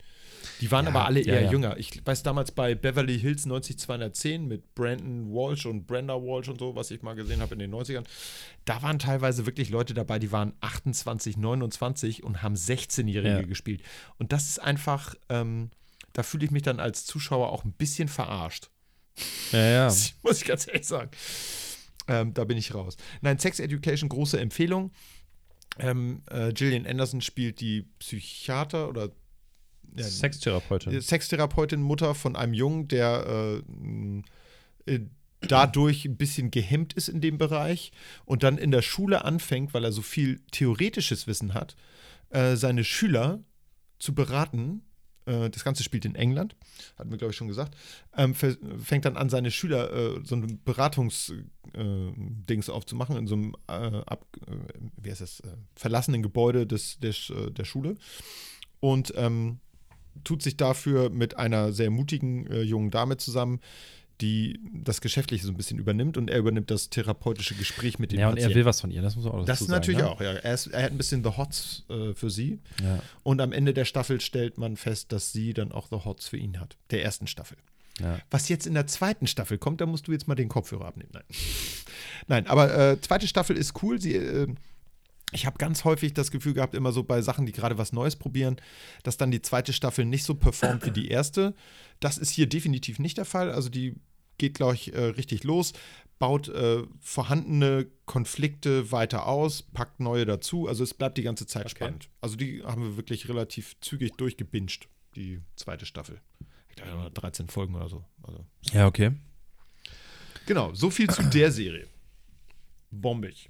Die waren Ja, aber alle eher ja. jünger. Ich weiß damals bei Beverly Hills 90210 mit Brandon Walsh und Brenda Walsh und so, was ich mal gesehen habe in den 90ern. Da waren teilweise wirklich Leute dabei, die waren 28, 29 und haben 16-Jährige Ja. gespielt. Und das ist einfach, ähm, da fühle ich mich dann als Zuschauer auch ein bisschen verarscht. Ja, ja. Muss ich ganz ehrlich sagen. Ähm, da bin ich raus. Nein, Sex Education, große Empfehlung. Ähm, äh, Gillian Anderson spielt die Psychiater oder ja, Sextherapeutin. äh, Sextherapeutin, Mutter von einem Jungen, der äh, äh, dadurch ein bisschen gehemmt ist in dem Bereich und dann in der Schule anfängt, weil er so viel theoretisches Wissen hat, äh, seine Schüler zu beraten. Äh, das Ganze spielt in England, hatten wir, glaube ich, schon gesagt. Ähm, fängt dann an, seine Schüler äh, so ein Beratungsdings äh, aufzumachen in so einem äh, ab, äh, wie heißt das, äh, verlassenen Gebäude des, äh, der Schule. Und ähm, tut sich dafür mit einer sehr mutigen jungen Dame zusammen, die das Geschäftliche so ein bisschen übernimmt und er übernimmt das therapeutische Gespräch mit dem Ja, und er Patienten. will was von ihr, das muss man auch das natürlich sagen, auch, ja. Er, ist, er hat ein bisschen The Hots äh, für sie. ne? Ja. Und am Ende der Staffel stellt man fest, dass sie dann auch The Hots für ihn hat. Der ersten Staffel. Ja. Was jetzt in der zweiten Staffel kommt, da musst du jetzt mal den Kopfhörer abnehmen. Nein, Nein aber äh, zweite Staffel ist cool. Sie, äh, ich habe ganz häufig das Gefühl gehabt, immer so bei Sachen, die gerade was Neues probieren, dass dann die zweite Staffel nicht so performt wie die erste. Das ist hier definitiv nicht der Fall. Also die geht, glaube ich, äh, richtig los, baut äh, vorhandene Konflikte weiter aus, packt neue dazu. Also es bleibt die ganze Zeit Okay. spannend. Also die haben wir wirklich relativ zügig durchgebinged, die zweite Staffel. Ich glaube, nur 13 Folgen oder so. Also, Ja, okay. genau, so viel zu der Serie. Bombig.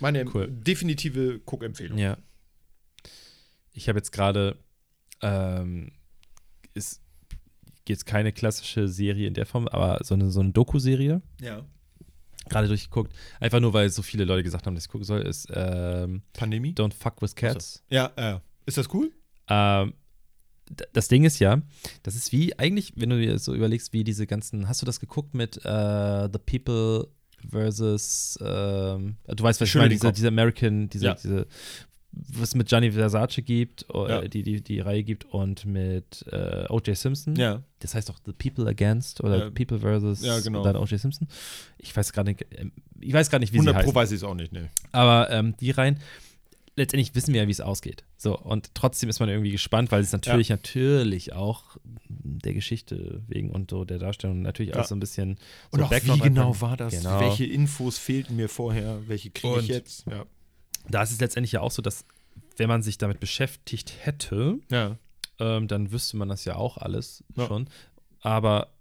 Meine Cool. definitive Guckempfehlung. Ja. Ich habe jetzt gerade, ähm, ist jetzt keine klassische Serie in der Form, aber so eine, so eine Doku-Serie, Ja. gerade durchgeguckt. Einfach nur, weil so viele Leute gesagt haben, dass ich gucken soll, ist ähm, Pandemie? Don't Fuck With Cats. Ja, äh, ist das cool? Ähm, das Ding ist ja, das ist wie eigentlich, wenn du dir so überlegst, wie diese ganzen, hast du das geguckt mit äh, The People versus, ähm, du weißt, was ich meine, diese, diese American, diese, Ja. diese, was mit Gianni Versace gibt, äh, Ja. die, die die Reihe gibt und mit äh, O.J. Simpson. Ja. Das heißt auch The People Against oder Ja. People versus Ja, genau. und dann O.J. Simpson. Ich weiß gerade nicht, ähm, ich weiß gar nicht, wie 100 sie Pro heißen. weiß ich es auch nicht, ne. Aber ähm, die rein, letztendlich wissen wir ja, wie es ausgeht. So, und trotzdem ist man irgendwie gespannt, weil es natürlich, natürlich auch der Geschichte wegen und so der Darstellung natürlich Ja. auch so ein bisschen Und so auch wie genau war das? Genau. Welche Infos fehlten mir vorher? Welche kriege ich Und- jetzt? Ja. Da ist es letztendlich ja auch so, dass wenn man sich damit beschäftigt hätte, Ja. ähm, dann wüsste man das ja auch alles Ja. schon. Aber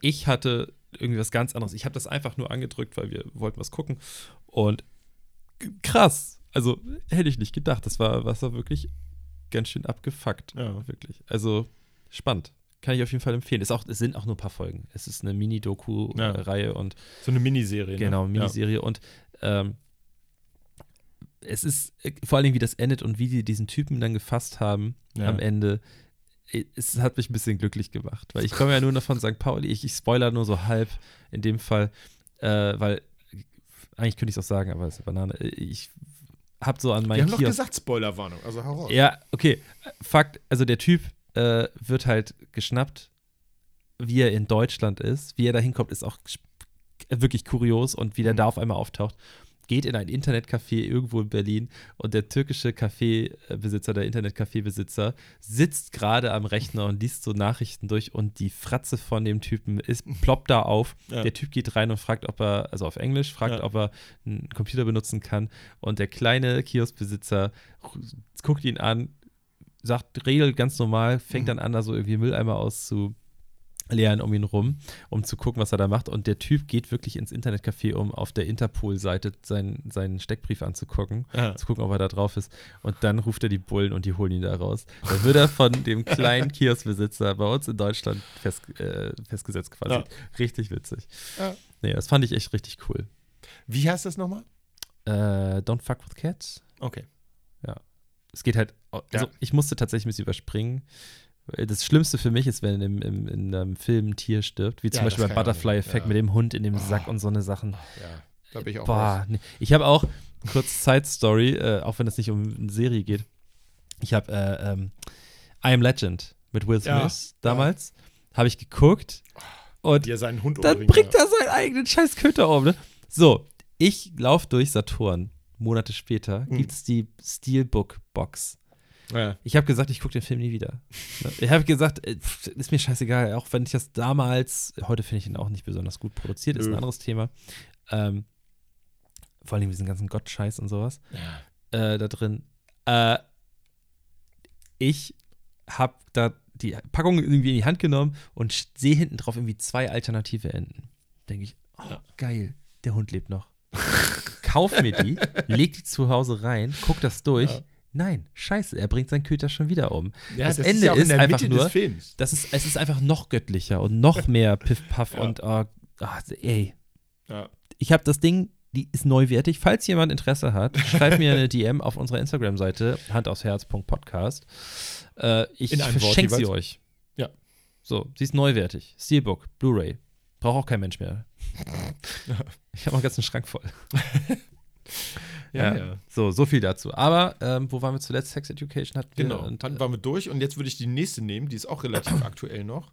ich hatte irgendwie was ganz anderes. Ich habe das einfach nur angedrückt, weil wir wollten was gucken. Und krass. Also hätte ich nicht gedacht. Das war, das war wirklich ganz schön abgefuckt. Ja. Wirklich. Also spannend. Kann ich auf jeden Fall empfehlen. Ist auch, es sind auch nur ein paar Folgen. Es ist eine Mini-Doku-Reihe und So eine Miniserie. Genau, ne? Miniserie. Und ähm, es ist äh, vor allen Dingen, wie das endet und wie die diesen Typen dann gefasst haben Ja. am Ende. äh, Es hat mich ein bisschen glücklich gemacht, weil ich komme ja nur noch von St. Pauli. Ich, ich spoiler nur so halb in dem Fall, äh, weil eigentlich könnte ich es auch sagen, aber es ist eine Banane. Ich habe so an Wir meinen haben doch Kiosk- gesagt, Spoilerwarnung. Also hau raus. ja, okay. Fakt, also der Typ äh, wird halt geschnappt, wie er in Deutschland ist. Wie er da hinkommt, ist auch wirklich kurios und wie der Mhm. da auf einmal auftaucht. Geht in ein Internetcafé irgendwo in Berlin und der türkische Kaffeebesitzer, der Internetcafébesitzer, sitzt gerade am Rechner und liest so Nachrichten durch und die Fratze von dem Typen ist, ploppt da auf. Ja. Der Typ geht rein und fragt, ob er, also auf Englisch, fragt, Ja. ob er einen Computer benutzen kann. Und der kleine Kioskbesitzer guckt ihn an, sagt, regelt ganz normal, fängt Mhm. dann an, da so irgendwie Mülleimer auszuleeren um ihn rum, um zu gucken, was er da macht. Und der Typ geht wirklich ins Internetcafé, um auf der Interpol-Seite seinen, seinen Steckbrief anzugucken, Ja. zu gucken, ob er da drauf ist. Und dann ruft er die Bullen und die holen ihn da raus. Dann wird er von dem kleinen Kioskbesitzer bei uns in Deutschland fest, äh, festgesetzt quasi. Ja. Richtig witzig. Ja. Nee, das fand ich echt richtig cool. Wie heißt das nochmal? Äh, Don't fuck with cats. Okay. es geht halt, also Ja. ich musste tatsächlich ein bisschen überspringen. Das Schlimmste für mich ist, wenn im, im, in einem Film ein Tier stirbt, wie zum Ja, Beispiel beim. Butterfly-Effekt Ja. mit dem Hund in dem Oh. Sack und so eine Sachen. Ja, da bin ich auch Boah, nee. Ich habe auch, kurz Side-Story, äh, auch wenn es nicht um eine Serie geht, ich habe äh, ähm, I Am Legend mit Will Ja, Smith damals, habe ich geguckt und er seinen Hund dann bringt ja. er seinen eigenen scheiß Köter um. Ne? So, ich laufe durch Saturn. Monate später Hm. gibt es die Steelbook-Box. Ja. Ich habe gesagt, ich gucke den Film nie wieder. Ne? Ich habe gesagt, äh, pff, ist mir scheißegal, auch wenn ich das damals, heute finde ich ihn auch nicht besonders gut produziert, ist ein anderes Thema. Ähm, vor allem diesen ganzen Gottscheiß und sowas Ja. äh, da drin. Äh, ich habe da die Packung irgendwie in die Hand genommen und sehe hinten drauf irgendwie zwei alternative Enden. Denke ich, oh, Ja. geil, der Hund lebt noch. Kauf mir die, leg die zu Hause rein, guck das durch. Ja. Nein, scheiße, er bringt seinen Köter schon wieder um. Ja, das, das Ende ist ja ist der einfach Mitte nur, des Films. das ist, es ist einfach noch göttlicher und noch mehr Piff-Puff Ja. und oh, ah, ey, Ja. ich habe das Ding, die ist neuwertig. Falls jemand Interesse hat, schreibt mir eine DM auf unserer Instagram-Seite, handaufsherz.podcast. Äh, ich verschenke sie euch. Ja. So, sie ist neuwertig. Steelbook, Blu-ray. Braucht auch kein Mensch mehr. Ich habe einen Schrank voll. Ja, ja. So, so viel dazu. Aber ähm, wo waren wir zuletzt? Sex Education hatten wir. Genau, Und, dann waren wir durch und jetzt würde ich die nächste nehmen, die ist auch relativ aktuell noch.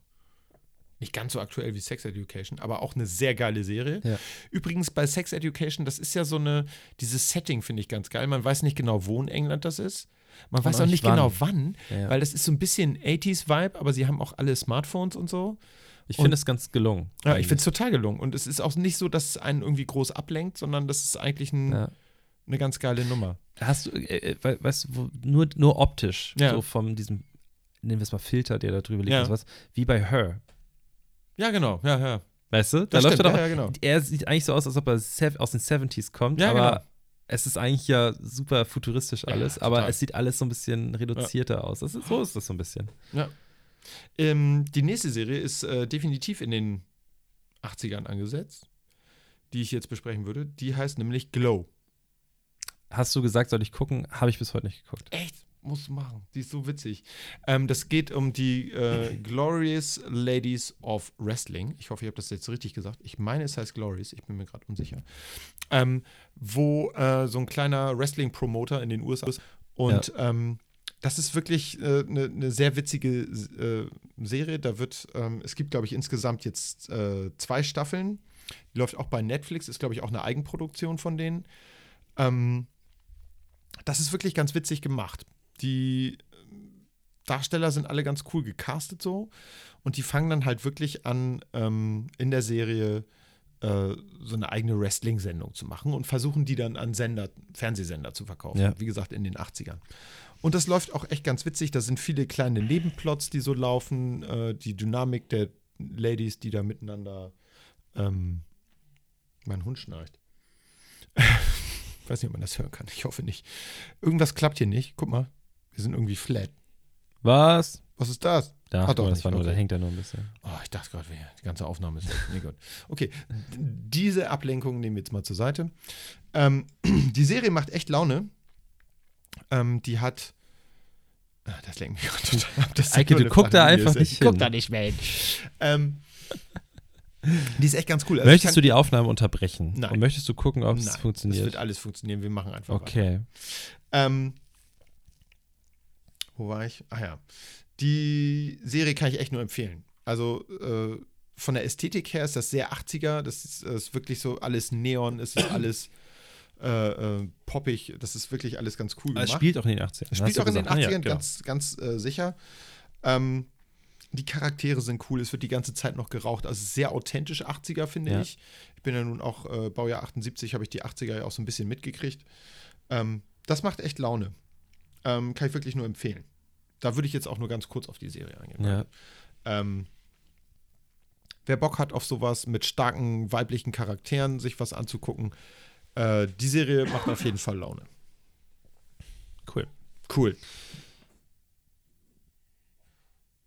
Nicht ganz so aktuell wie Sex Education, aber auch eine sehr geile Serie. Ja. Übrigens bei Sex Education, das ist ja so eine, dieses Setting finde ich ganz geil. Man weiß nicht genau, wo in England das ist. Man weiß auch nicht nicht genau wann, Ja. weil das ist so ein bisschen 80s-Vibe, aber sie haben auch alle Smartphones und so. Ich finde es ganz gelungen. Ja, ich eigentlich. finde es total gelungen. Und es ist auch nicht so, dass es einen irgendwie groß ablenkt, sondern das ist eigentlich ein, Ja. Eine ganz geile Nummer. Hast du, äh, äh, we- weißt du, nur, nur optisch, Ja. so von diesem, nennen wir es mal Filter, der da drüber liegt, Ja. und sowas, wie bei Her. Ja, genau. Ja, ja. Weißt du? Da Das läuft stimmt, er doch. ja, ja, genau. Er sieht eigentlich so aus, als ob er aus den 70s kommt, Ja, aber genau. es ist eigentlich ja super futuristisch alles, aber total. es sieht alles so ein bisschen reduzierter aus. Ist, so ist das so ein bisschen. Ja. Ähm, die nächste Serie ist äh, definitiv in den 80ern angesetzt, die ich jetzt besprechen würde. Die heißt nämlich Glow. Hast du gesagt, soll ich gucken? Habe ich bis heute nicht geguckt. Echt? Musst du machen. Die ist so witzig. Ähm, das geht um die äh, Glorious Ladies of Wrestling. Ich hoffe, ich habe das jetzt richtig gesagt. Ich meine, es heißt Glorious. Ich bin mir gerade unsicher. Ähm, wo äh, so ein kleiner Wrestling-Promoter in den USA ist. Und ähm, das ist wirklich eine äh, ne sehr witzige äh, Serie. Da wird, ähm, es gibt, glaube ich, insgesamt jetzt äh, zwei Staffeln. Die läuft auch bei Netflix, ist, glaube ich, auch eine Eigenproduktion von denen. Ähm, das ist wirklich ganz witzig gemacht. Die ähm, Darsteller sind alle ganz cool gecastet so und die fangen dann halt wirklich an, ähm, in der Serie äh, so eine eigene Wrestling-Sendung zu machen und versuchen die dann an Sender, Fernsehsender zu verkaufen. Ja. Wie gesagt, in den 80ern. Und das läuft auch echt ganz witzig. Da sind viele kleine Nebenplots, die so laufen. Äh, die Dynamik der Ladies, die da miteinander. Ähm, mein Hund schnarcht. Ich weiß nicht, ob man das hören kann. Ich hoffe nicht. Irgendwas klappt hier nicht. Guck mal. Wir sind irgendwie flat. Was? Was ist das? Da, Ach, doch das nicht, war nur, da okay. hängt er nur ein bisschen. Oh, ich dachte gerade, die ganze Aufnahme ist weg. Nee, gut. Okay, diese Ablenkung nehmen wir jetzt mal zur Seite. Ähm, die Serie macht echt Laune. Ähm, die hat. Ah, das lenkt mich gerade total ab. dass Eike, du guck da einfach nicht Ich guck hin. da nicht mehr hin. Ähm, die ist echt ganz cool. Also möchtest du die Aufnahme unterbrechen? Nein. Und möchtest du gucken, ob es Nein, Das funktioniert? wird alles funktionieren. Wir machen einfach weiter. okay. Ähm, wo war ich? Ah ja. Die Serie kann ich echt nur empfehlen. Also äh, von der Ästhetik her ist das sehr 80er. Das ist, das ist wirklich so alles Neon, es ist alles äh, äh, poppig. Das ist wirklich alles ganz cool Es spielt auch in den 80ern. Es spielt auch in den gesagt. 80ern Ah, ja, genau. ganz, ganz äh, sicher. Ähm, die Charaktere sind cool. Es wird die ganze Zeit noch geraucht. Also sehr authentisch 80er, finde Ja. ich. Ich bin ja nun auch äh, Baujahr 78, habe ich die 80er ja auch so ein bisschen mitgekriegt. Ähm, das macht echt Laune. Ähm, kann ich wirklich nur empfehlen. Da würde ich jetzt auch nur ganz kurz auf die Serie eingehen. Ja. Ähm, wer Bock hat auf sowas mit starken weiblichen Charakteren, sich was anzugucken, äh, die Serie macht auf jeden Fall Laune. Cool. Cool.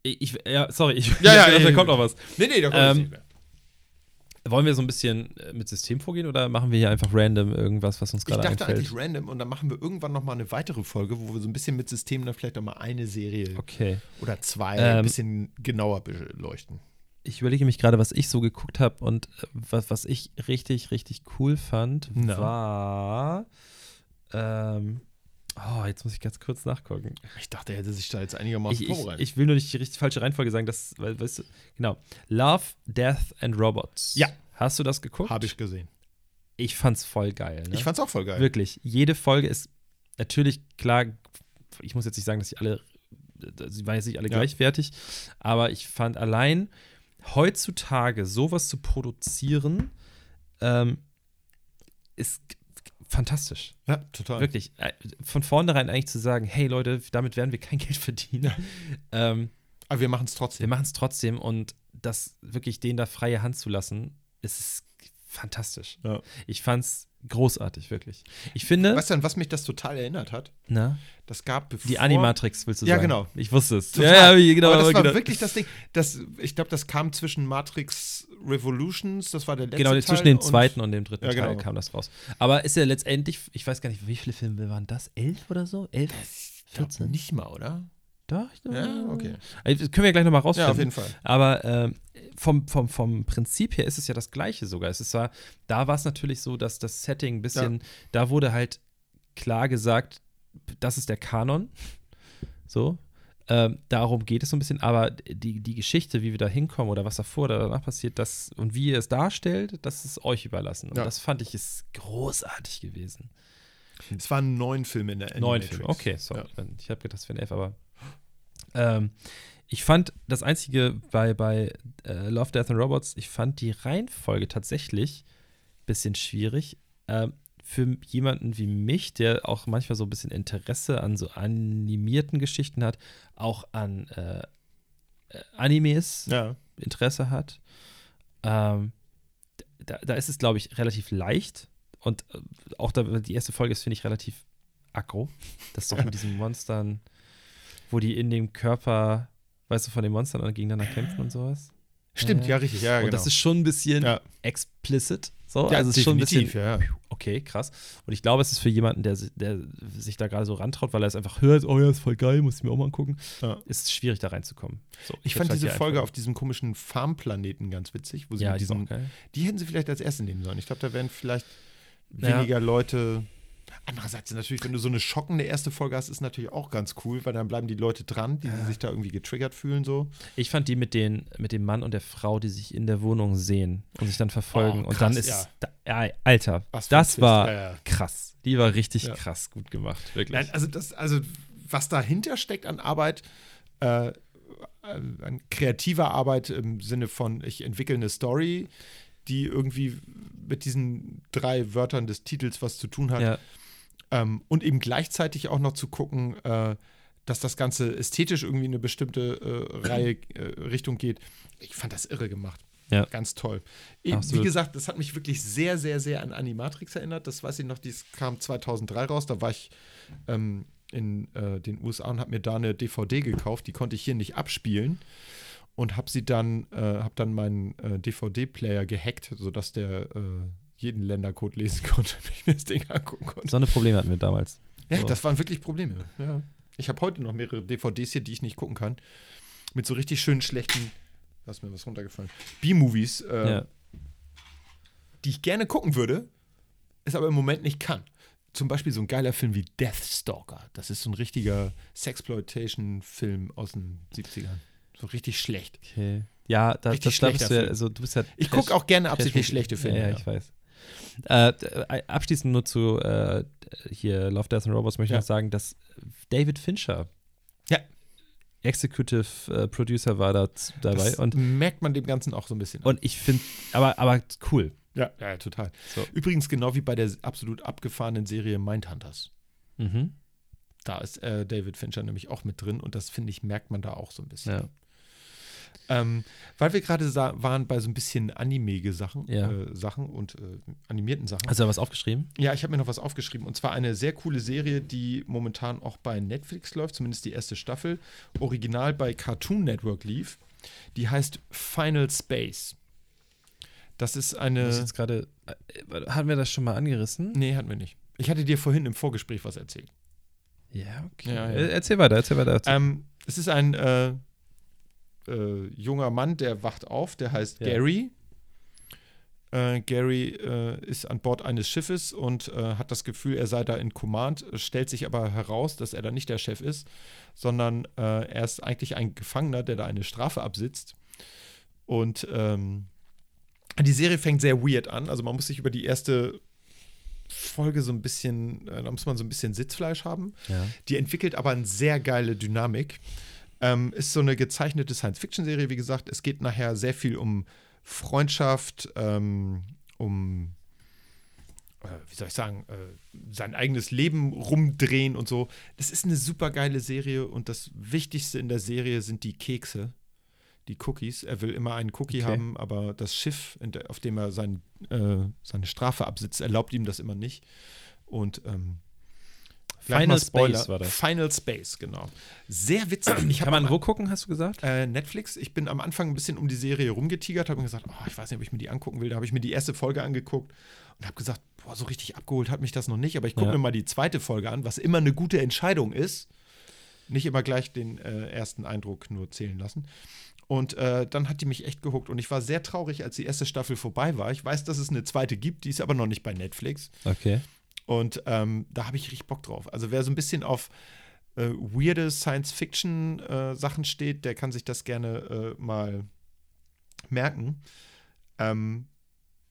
Ich, ich- ja, sorry, ich, Ja, ja, da ja, kommt noch was. Nee, nee, da kommt Ähm, nicht mehr. Wollen wir so ein bisschen äh, mit System vorgehen oder machen wir hier einfach random irgendwas, was uns Ich gerade dachte einfällt? eigentlich random und dann machen wir irgendwann noch mal eine weitere Folge, wo wir so ein bisschen mit Systemen dann vielleicht noch mal eine Serie Okay. oder zwei Ähm, ein bisschen genauer beleuchten. Ich überlege mich gerade, was ich so geguckt habe und äh, was, was ich richtig, richtig cool fand, Na. war. Ähm, oh, jetzt muss ich ganz kurz nachgucken. Ich dachte, er hätte sich da jetzt einigermaßen Ich, ich, vorbereitet. ich will nur nicht die richtig falsche Reihenfolge sagen, das, weil, weißt du, genau. Love, Death and Robots. Ja. Hast du das geguckt? Habe ich gesehen. Ich fand's voll geil. Ne? Ich fand's auch voll geil. Wirklich. Jede Folge ist natürlich klar, ich muss jetzt nicht sagen, dass sie alle, sie waren jetzt nicht alle Ja. gleichwertig, aber ich fand allein heutzutage sowas zu produzieren, ähm, ist fantastisch. Ja, total. Wirklich. Äh, Von vornherein eigentlich zu sagen, hey Leute, damit werden wir kein Geld verdienen. Ähm, Aber wir machen es wir trotzdem. machen es trotzdem und das wirklich denen da freie Hand zu lassen, ist fantastisch. Ja. Ich fand's großartig, wirklich. Ich finde, Weißt du, an was mich das total erinnert hat? na, Das gab bevor. die Animatrix willst du Ja, sagen? genau. Ich wusste es. Total. Ja, ja, genau. aber das war genau. wirklich das Ding. Das, ich glaube, das kam zwischen Matrix Revolutions, das war der letzte Genau, Teil. zwischen dem und- zweiten und dem dritten Ja, genau. Teil kam das raus. Aber ist ja letztendlich, ich weiß gar nicht, wie viele Filme waren das? Elf oder so? Elf? Glaub, 14? nicht mal, oder? Doch, ich Ja, okay. Also, können wir gleich nochmal rausfinden. Ja, auf jeden Fall. Aber ähm, vom, vom, vom Prinzip her ist es ja das Gleiche sogar. Es ist zwar, da war es natürlich so, dass das Setting ein bisschen, da wurde halt klar gesagt, das ist der Kanon. So. Ähm, darum geht es so ein bisschen, aber die, die Geschichte, wie wir da hinkommen oder was davor oder danach passiert, das und wie ihr es darstellt, das ist euch überlassen. Und Ja. das fand ich ist großartig gewesen. Es waren neun Filme in der Neun Animatrix. Filme, okay, sorry. Ja. Ich habe gedacht, das wären elf, aber ähm, Ich fand das Einzige bei, bei äh, Love, Death and Robots, ich fand die Reihenfolge tatsächlich ein bisschen schwierig. Ähm, für jemanden wie mich, der auch manchmal so ein bisschen Interesse an so animierten Geschichten hat, auch an äh, äh Animes Ja. Interesse hat, ähm, da, da ist es, glaube ich, relativ leicht. Und äh, auch da, die erste Folge ist, finde ich, relativ aggro. Das ist doch mit diesen Monstern, wo die in dem Körper, weißt du, von den Monstern dann gegeneinander kämpfen und sowas. Stimmt, Äh, ja, richtig. Ja, und genau. das ist schon ein bisschen Ja. explicit. So, ja, also es ist schon ein bisschen ja. okay, krass. Und ich glaube, es ist für jemanden, der, der sich da gerade so rantraut, weil er es einfach hört, oh ja, ist voll geil, muss ich mir auch mal angucken, Ja. ist es schwierig, da reinzukommen. So, Ich fand vielleicht diese die Folge auf diesem komischen Farmplaneten ganz witzig, wo sie ja, mit die ist auch diesen, geil. die hätten sie vielleicht als erste nehmen sollen. Ich glaube, da wären vielleicht weniger Leute. Andererseits natürlich, wenn du so eine schockende erste Folge hast, ist natürlich auch ganz cool, weil dann bleiben die Leute dran, die sich da irgendwie getriggert fühlen so. Ich fand die mit, den, mit dem Mann und der Frau, die sich in der Wohnung sehen und sich dann verfolgen. Oh, und dann krass, ist. ja. Da, ja, Alter, Was das war Ja, ja. krass. Die war richtig Ja. krass gut gemacht. Wirklich. Nein, also das, also was dahinter steckt an Arbeit, äh, äh, an kreativer Arbeit im Sinne von, ich entwickle eine Story, die irgendwie mit diesen drei Wörtern des Titels was zu tun hat. ja, Ähm, und eben gleichzeitig auch noch zu gucken, äh, dass das Ganze ästhetisch irgendwie in eine bestimmte äh, Reihe, äh, Richtung geht. Ich fand das irre gemacht. Ja. Ganz toll. E- Wie gesagt, das hat mich wirklich sehr, sehr, sehr an Animatrix erinnert. Das weiß ich noch, dies kam 2003 raus. Da war ich ähm, in äh, den USA und habe mir da eine DVD gekauft. Die konnte ich hier nicht abspielen und habe sie dann, äh, habe dann meinen äh, DVD-Player gehackt, sodass der äh, jeden Ländercode lesen konnte, wenn ich mir das Ding angucken konnte. so eine Probleme hatten wir damals. Ja, So. das waren wirklich Probleme. Ja. Ich habe heute noch mehrere DVDs hier, die ich nicht gucken kann. Mit so richtig schönen schlechten, da ist mir was runtergefallen, B-Movies, äh, Ja. die ich gerne gucken würde, es aber im Moment nicht kann. Zum Beispiel so ein geiler Film wie Deathstalker. Das ist so ein richtiger Sexploitation-Film aus den 70ern. So richtig schlecht. Okay. Ja, da, Richtig das, da bist du ja, also du bist ja. Ich gucke auch gerne absichtlich schlechte Filme. Ja, ja, ich weiß. Äh, äh, abschließend nur zu äh, hier Love, Death and Robots möchte ich Ja. noch sagen, dass David Fincher Ja. Executive äh, Producer war da dabei Das und, merkt man dem Ganzen auch so ein bisschen. an. und ich finde, aber, aber cool. ja, ja, total. So. Übrigens genau wie bei der absolut abgefahrenen Serie Mindhunters. Mhm. Da ist äh, David Fincher nämlich auch mit drin und das finde ich, merkt man da auch so ein bisschen. Ja. Ähm, weil wir gerade waren bei so ein bisschen animege Sachen, Ja. äh, Sachen und äh, animierten Sachen. Hast du da was aufgeschrieben? ja, ich habe mir noch was aufgeschrieben und zwar eine sehr coole Serie, die momentan auch bei Netflix läuft, zumindest die erste Staffel, original bei Cartoon Network lief. Die heißt Final Space. Das ist eine. hast jetzt gerade, äh, hatten wir das schon mal angerissen? Nee, hatten wir nicht. Ich hatte dir vorhin im Vorgespräch was erzählt. Ja, okay. Ja, ja. Äh, Erzähl weiter, erzähl weiter. Ähm, es ist ein äh, äh, junger Mann, der wacht auf, der heißt Ja. Gary. Äh, Gary äh, ist an Bord eines Schiffes und äh, hat das Gefühl, er sei da in Command, stellt sich aber heraus, dass er da nicht der Chef ist, sondern äh, er ist eigentlich ein Gefangener, der da eine Strafe absitzt. Und ähm, die Serie fängt sehr weird an. Also man muss sich über die erste Folge so ein bisschen, äh, da muss man so ein bisschen Sitzfleisch haben. ja. Die entwickelt aber eine sehr geile Dynamik. Ähm, ist so eine gezeichnete Science-Fiction-Serie, wie gesagt. Es geht nachher sehr viel um Freundschaft, ähm, um, äh, wie soll ich sagen, äh, sein eigenes Leben rumdrehen und so. Das ist eine super geile Serie und das Wichtigste in der Serie sind die Kekse, die Cookies. Er will immer einen Cookie Okay. haben, aber das Schiff, in der, auf dem er sein, äh, seine Strafe absitzt, erlaubt ihm das immer nicht. Und ähm, Final. Space war das. Final Space, genau. Sehr witzig. Ich Kann man wo gucken, hast du gesagt? äh, Netflix. Ich bin am Anfang ein bisschen um die Serie rumgetigert, habe mir gesagt, oh, ich weiß nicht, ob ich mir die angucken will. Da habe ich mir die erste Folge angeguckt und habe gesagt, boah, so richtig abgeholt hat mich das noch nicht. Aber ich gucke Ja. mir mal die zweite Folge an, was immer eine gute Entscheidung ist. Nicht immer gleich den äh, ersten Eindruck nur zählen lassen. Und äh, dann hat die mich echt gehuckt. Und ich war sehr traurig, als die erste Staffel vorbei war. Ich weiß, dass es eine zweite gibt, die ist aber noch nicht bei Netflix. Okay. Und ähm, da habe ich richtig Bock drauf. Also wer so ein bisschen auf äh, weirde Science-Fiction-Sachen steht, der kann sich das gerne äh, mal merken. Ähm,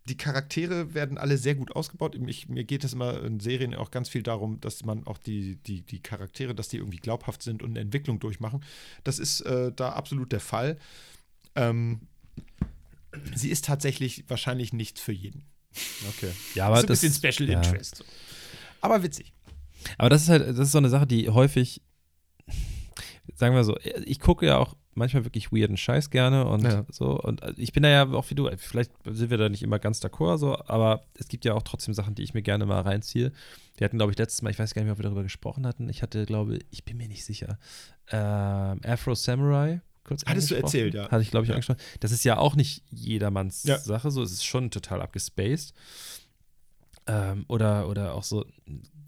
die Charaktere werden alle sehr gut ausgebaut. Ich, mir geht es immer in Serien auch ganz viel darum, dass man auch die, die, die Charaktere, dass die irgendwie glaubhaft sind und eine Entwicklung durchmachen. Das ist äh, da absolut der Fall. Ähm, sie ist tatsächlich wahrscheinlich nichts für jeden. Okay. Ja, aber ist ein das bisschen Special ja. Interest. So. Aber witzig. Aber das ist halt, das ist so eine Sache, die häufig, sagen wir so, ich gucke ja auch manchmal wirklich weirden Scheiß gerne und Ja. so. Und ich bin da ja auch wie du, vielleicht sind wir da nicht immer ganz d'accord, so, aber es gibt ja auch trotzdem Sachen, die ich mir gerne mal reinziehe. Wir hatten, glaube ich, letztes Mal, ich weiß gar nicht mehr, ob wir darüber gesprochen hatten. Ich hatte, glaube ich, bin mir nicht sicher. Ähm, Afro Samurai. Kurz Hattest du erzählt, ja. Hatte ich, glaube ich, Ja. angesprochen. Das ist ja auch nicht jedermanns Ja. Sache, so. Es ist schon total abgespaced. Ähm, oder, oder auch so,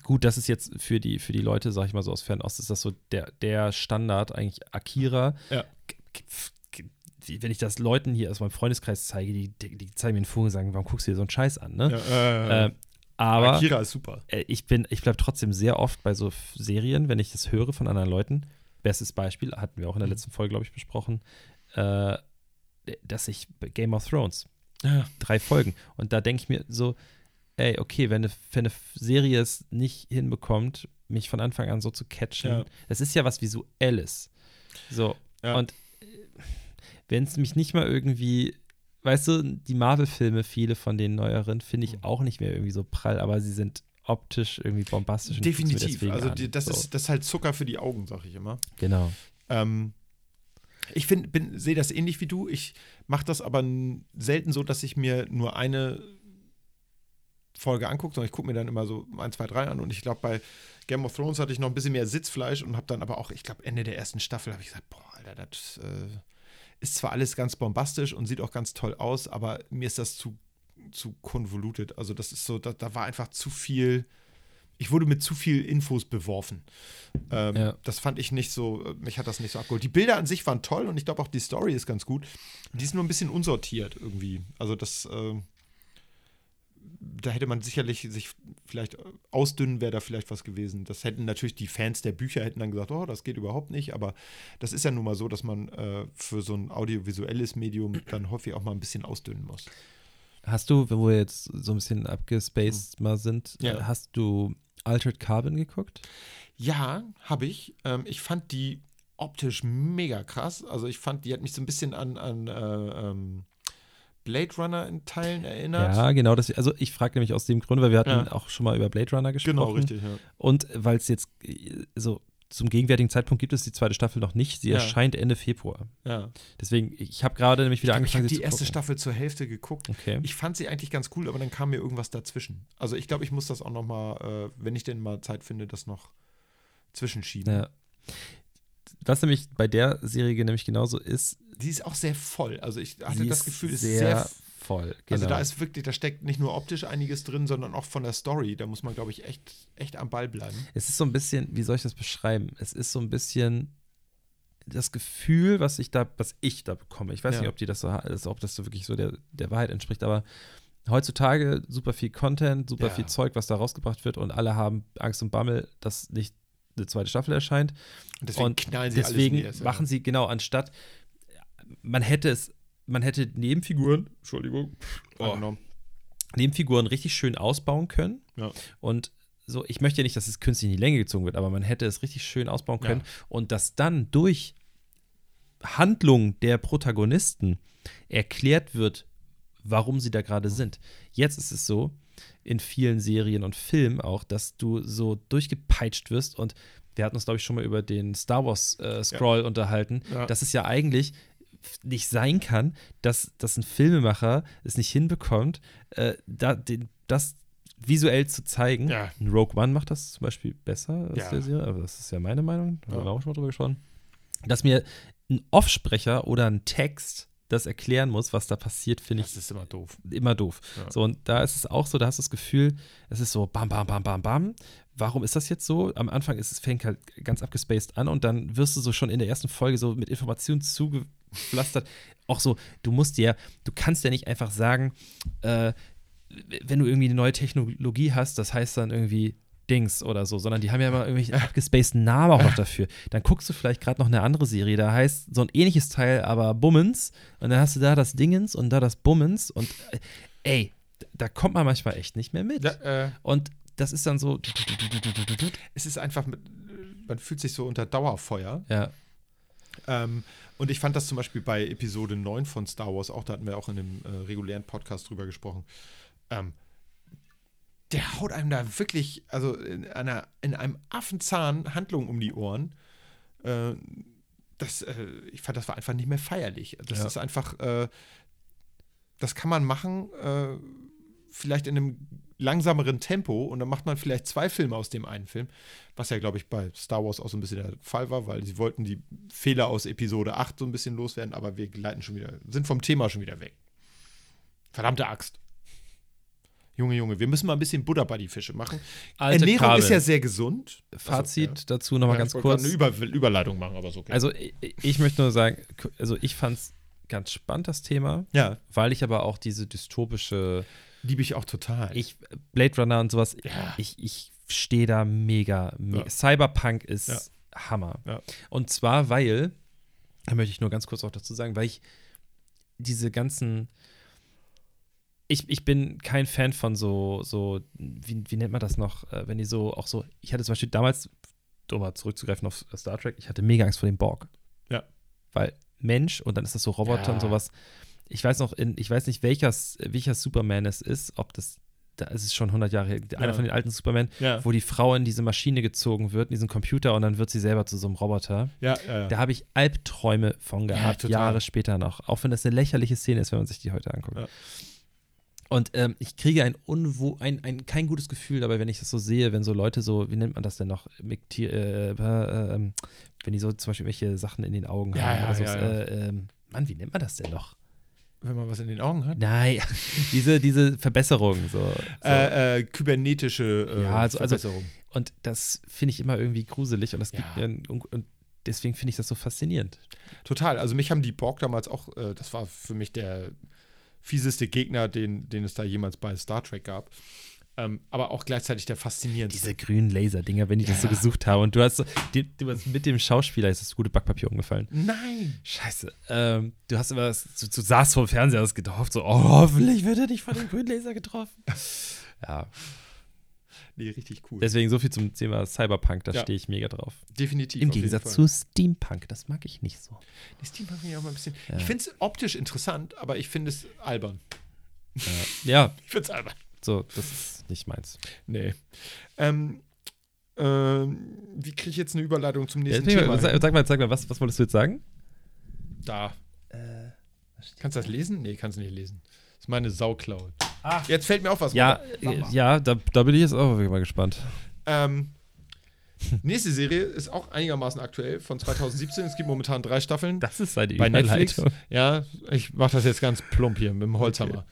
gut, das ist jetzt für die, für die Leute, sag ich mal so aus Fernost, ist das so der, der Standard, eigentlich Akira. Ja. Wenn ich das Leuten hier aus meinem Freundeskreis zeige, die, die, die zeigen mir einen Vogel und sagen, warum guckst du dir so einen Scheiß an, ne? Ja, äh, Äh, aber Akira ist super. äh, ich bin, ich bleibe trotzdem sehr oft bei so Serien, wenn ich das höre von anderen Leuten. Bestes Beispiel, hatten wir auch in der letzten Folge, glaube ich, besprochen, äh, dass ich Game of Thrones, Ja. drei Folgen. Und da denke ich mir so, ey, okay, wenn eine, wenn eine Serie es nicht hinbekommt, mich von Anfang an so zu catchen, Ja. das ist ja was Visuelles. So, Ja. und wenn es mich nicht mal irgendwie, weißt du, die Marvel-Filme, viele von den neueren, finde Mhm. ich auch nicht mehr irgendwie so prall, aber sie sind optisch irgendwie bombastisch. Definitiv. Also die, das, so, ist, das ist halt Zucker für die Augen, sag ich immer. Genau. Ähm, ich sehe das ähnlich wie du. Ich mache das aber selten so, dass ich mir nur eine Folge angucke, sondern ich gucke mir dann immer so ein, zwei, drei an. Und ich glaube, bei Game of Thrones hatte ich noch ein bisschen mehr Sitzfleisch und habe dann aber auch, ich glaube, Ende der ersten Staffel habe ich gesagt, boah, Alter, das äh, ist zwar alles ganz bombastisch und sieht auch ganz toll aus, aber mir ist das zu, zu konvoluted. Also das ist so, da, da war einfach zu viel, ich wurde mit zu viel Infos beworfen. Ähm, Ja. Das fand ich nicht so, äh, mich hat das nicht so abgeholt. Die Bilder an sich waren toll und ich glaube auch die Story ist ganz gut. Die ist nur ein bisschen unsortiert irgendwie. Also das, ähm, da hätte man sicherlich sich vielleicht äh, ausdünnen, wäre da vielleicht was gewesen. Das hätten natürlich die Fans der Bücher hätten dann gesagt, oh, das geht überhaupt nicht. Aber das ist ja nun mal so, dass man äh, für so ein audiovisuelles Medium dann häufig auch mal ein bisschen ausdünnen muss. Hast du, wo wir jetzt so ein bisschen abgespaced mal sind, Ja. äh, hast du Altered Carbon geguckt? Ja, habe ich. Ähm, ich fand die optisch mega krass. Also ich fand, die hat mich so ein bisschen an, an äh, ähm, Blade Runner in Teilen erinnert. Ja, genau. Das, also ich frage nämlich aus dem Grund, weil wir hatten Ja. auch schon mal über Blade Runner gesprochen. genau, richtig. Ja. Und weil es jetzt äh, so zum gegenwärtigen Zeitpunkt gibt es die zweite Staffel noch nicht. Sie Ja. erscheint Ende Februar. ja. Deswegen, ich habe gerade nämlich wieder Ich, angefangen, habe sie die erste gucken. Staffel zur Hälfte geguckt. Okay. Ich fand sie eigentlich ganz cool, aber dann kam mir irgendwas dazwischen. Also ich glaube, ich muss das auch noch mal, äh, wenn ich denn mal Zeit finde, das noch zwischenschieben. Ja. Was nämlich bei der Serie nämlich genauso ist, Die ist auch sehr voll. Also ich hatte das Gefühl, es sehr, ist sehr voll. Genau. Also da ist wirklich, da steckt nicht nur optisch einiges drin, sondern auch von der Story. Da muss man, glaube ich, echt, echt am Ball bleiben. Es ist so ein bisschen, wie soll ich das beschreiben? Es ist so ein bisschen das Gefühl, was ich da, was ich da bekomme. Ich weiß Ja. nicht, ob die das so, also ob das so wirklich so der, der Wahrheit entspricht, aber heutzutage super viel Content, super Ja. viel Zeug, was da rausgebracht wird und alle haben Angst und Bammel, dass nicht eine zweite Staffel erscheint. Und deswegen und knallen sie deswegen alles in die machen sie genau anstatt man hätte es, man hätte Nebenfiguren, Entschuldigung, oh. Nebenfiguren richtig schön ausbauen können. Ja. Und so, ich möchte ja nicht, dass es künstlich in die Länge gezogen wird, aber man hätte es richtig schön ausbauen können und dass dann durch Handlung der Protagonisten erklärt wird, warum sie da gerade sind. Jetzt ist es so, in vielen Serien und Filmen auch, dass du so durchgepeitscht wirst und wir hatten uns, glaube ich, schon mal über den Star Wars äh, Scroll unterhalten, Ja. dass es ja eigentlich nicht sein kann, dass, dass ein Filmemacher es nicht hinbekommt, äh, da, den, das visuell zu zeigen. Ja. Ein Rogue One macht das zum Beispiel besser als Ja. der Serie, aber das ist ja meine Meinung, da haben wir auch schon mal drüber gesprochen. Dass mir ein Offsprecher oder ein Text das erklären muss, was da passiert, finde ich Das ist immer doof. immer doof. Ja. So, und da ist es auch so, da hast du das Gefühl, es ist so bam, bam, bam, bam, bam. Warum ist das jetzt so? Am Anfang ist es, fängt halt ganz abgespaced an und dann wirst du so schon in der ersten Folge so mit Informationen zugepflastert. auch so, du musst dir, du kannst ja nicht einfach sagen, äh, wenn du irgendwie eine neue Technologie hast, das heißt dann irgendwie Dings oder so, sondern die haben ja immer irgendwelche abgespaceden Namen auch noch dafür. Dann guckst du vielleicht gerade noch eine andere Serie, da heißt so ein ähnliches Teil, aber Bummens und dann hast du da das Dingens und da das Bummens und äh, ey, da kommt man manchmal echt nicht mehr mit. Da, äh, Und das ist dann so, es ist einfach, man fühlt sich so unter Dauerfeuer. ja, Ähm, und ich fand das zum Beispiel bei Episode 9 von Star Wars auch, da hatten wir auch in einem äh, regulären Podcast drüber gesprochen. Ähm, der haut einem da wirklich, also in, einer, in einem Affenzahn Handlung um die Ohren. Äh, das, äh, ich fand, das war einfach nicht mehr feierlich. Das Ja. ist einfach, äh, das kann man machen, äh, vielleicht in einem langsameren Tempo und dann macht man vielleicht zwei Filme aus dem einen Film, was ja, glaube ich, bei Star Wars auch so ein bisschen der Fall war, weil sie wollten die Fehler aus Episode 8 so ein bisschen loswerden, aber wir gleiten schon wieder, sind vom Thema schon wieder weg. Verdammte Axt. Junge, Junge, wir müssen mal ein bisschen Butter bei die Fische machen. Alte Ernährung Krabe. ist ja sehr gesund. Fazit Also, dazu nochmal ja, ganz ich kurz. Eine Über Überleitung machen, aber so okay. Also ich, ich möchte nur sagen, also ich fand es ganz spannend, das Thema, ja, weil ich aber auch diese dystopische, liebe ich auch total. ich, Blade Runner und sowas, Ja. ich, ich stehe da mega, mega. Ja. Cyberpunk ist Ja. Hammer. Und zwar, weil, da möchte ich nur ganz kurz auch dazu sagen, weil ich diese ganzen ich, ich bin kein Fan von so, so wie, wie nennt man das noch, äh, wenn die so auch so, ich hatte zum Beispiel damals, um mal zurückzugreifen auf Star Trek, ich hatte mega Angst vor dem Borg. Ja. Weil Mensch und dann ist das so Roboter und sowas. Ich weiß noch, in, ich weiß nicht, welcher, welcher Superman es ist, ob das, da ist es schon 100 Jahre her, einer Ja. von den alten Superman, ja. wo die Frau in diese Maschine gezogen wird, in diesen Computer und dann wird sie selber zu so einem Roboter. ja, ja, Da habe ich Albträume von gehabt. Jahre später noch. Auch wenn das eine lächerliche Szene ist, wenn man sich die heute anguckt. Und ähm, ich kriege ein, unwo ein, ein kein gutes Gefühl dabei, wenn ich das so sehe, wenn so Leute so, wie nennt man das denn noch, äh, äh, ähm, wenn die so zum Beispiel welche Sachen in den Augen haben. so. Äh, ähm, Mann, wie nennt man das denn noch? Wenn man was in den Augen hat. Nein, diese, diese Verbesserung. So, so. Äh, äh, kybernetische äh, Ja, also- also- Verbesserung. Und das finde ich immer irgendwie gruselig und das gibt Ja. mir ein, und deswegen finde ich das so faszinierend. Total. Also mich haben die Borg damals auch, äh, das war für mich der fieseste Gegner, den, den es da jemals bei Star Trek gab. Ähm, aber auch gleichzeitig der faszinierendste. Diese grünen Laser-Dinger, wenn die das so Ja. gesucht haben und du hast so, die, du hast mit dem Schauspieler ist das gute Backpapier umgefallen. Nein! Scheiße. Ähm, du hast immer, du, du saßt vor dem Fernseher, hast gehofft, so, oh, hoffentlich wird er nicht von dem grünen Laser getroffen. ja, Nee, richtig cool. deswegen so viel zum Thema Cyberpunk, da Ja. stehe ich mega drauf. Definitiv. Im Gegensatz zu Steampunk, das mag ich nicht so. Die Steampunk finde ich auch mal ein bisschen. Ja. Ich finde es optisch interessant, aber ich finde es albern. Ja, Ich finde es albern. So, das ist nicht meins. Nee. Ähm, ähm, wie kriege ich jetzt eine Überleitung zum Ja, nächsten sag, Thema? sag, sag mal, sag mal was, was wolltest du jetzt sagen? Da. Kannst du das lesen? Nee, kannst du nicht lesen. Das ist meine Sauklaue. Ah. Jetzt fällt mir auf was. Ja, äh, ja, da, da bin ich jetzt auch mal gespannt. Ähm, nächste Serie ist auch einigermaßen aktuell von 2017. Es gibt momentan drei Staffeln. Das ist seine bei Netflix. Ja, ich mache das jetzt ganz plump hier mit dem Holzhammer.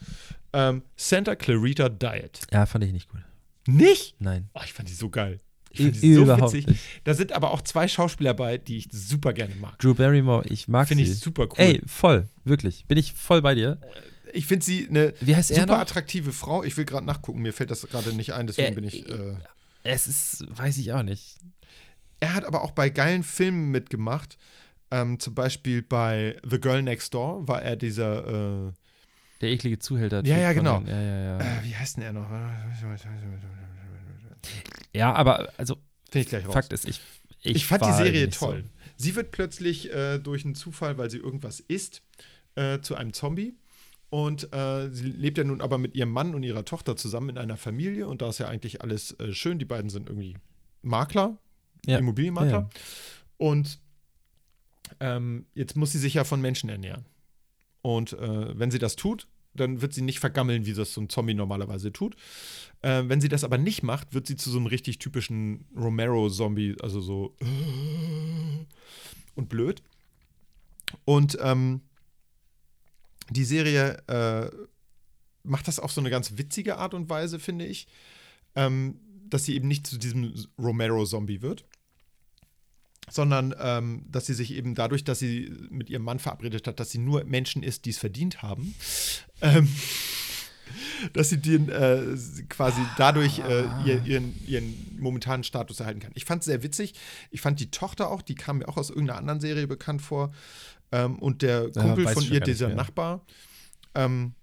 Ähm, Santa Clarita Diet. Ja, fand ich nicht gut. Nicht? Nein. Oh, ich fand die so geil. Ich fand die so witzig. nicht. Da sind aber auch zwei Schauspieler bei, die ich super gerne mag. Drew Barrymore, ich mag Finde sie. ich super cool. Ey, voll, wirklich. Bin ich voll bei dir. Ich finde sie eine Wie heißt er super attraktive Frau. Ich will gerade nachgucken, mir fällt das gerade nicht ein, deswegen Äh, bin ich. Äh, Es ist, weiß ich auch nicht. er hat aber auch bei geilen Filmen mitgemacht. Ähm, zum Beispiel bei The Girl Next Door war er dieser. Äh, Der eklige Zuhälter. Ja, ja, genau. Ja, ja, ja. äh, wie heißt denn er noch? Ja, aber also. Fakt ist, ich ich, Ich, fand die Serie toll. Sie wird plötzlich äh, durch einen Zufall, weil sie irgendwas isst, äh, zu einem Zombie. Und äh, sie lebt ja nun aber mit ihrem Mann und ihrer Tochter zusammen in einer Familie. Und da ist ja eigentlich alles äh, schön. Die beiden sind irgendwie Makler, Ja. Immobilienmakler. Ja, ja. Und ähm, jetzt muss sie sich ja von Menschen ernähren. Und äh, wenn sie das tut, dann wird sie nicht vergammeln, wie das so ein Zombie normalerweise tut. Äh, wenn sie das aber nicht macht, wird sie zu so einem richtig typischen Romero-Zombie, also so und blöd. Und ähm, die Serie äh, macht das auf so eine ganz witzige Art und Weise, finde ich, ähm, dass sie eben nicht zu diesem Romero-Zombie wird, sondern ähm, dass sie sich eben dadurch, dass sie mit ihrem Mann verabredet hat, dass sie nur Menschen ist, die es verdient haben, ähm, dass sie den äh, quasi dadurch äh, ihr, ihren, ihren momentanen Status erhalten kann. Ich fand es sehr witzig. Ich fand die Tochter auch, die kam mir auch aus irgendeiner anderen Serie bekannt vor. Ähm, und der Kumpel weiß von ich ihr, dieser. Nachbar, ähm,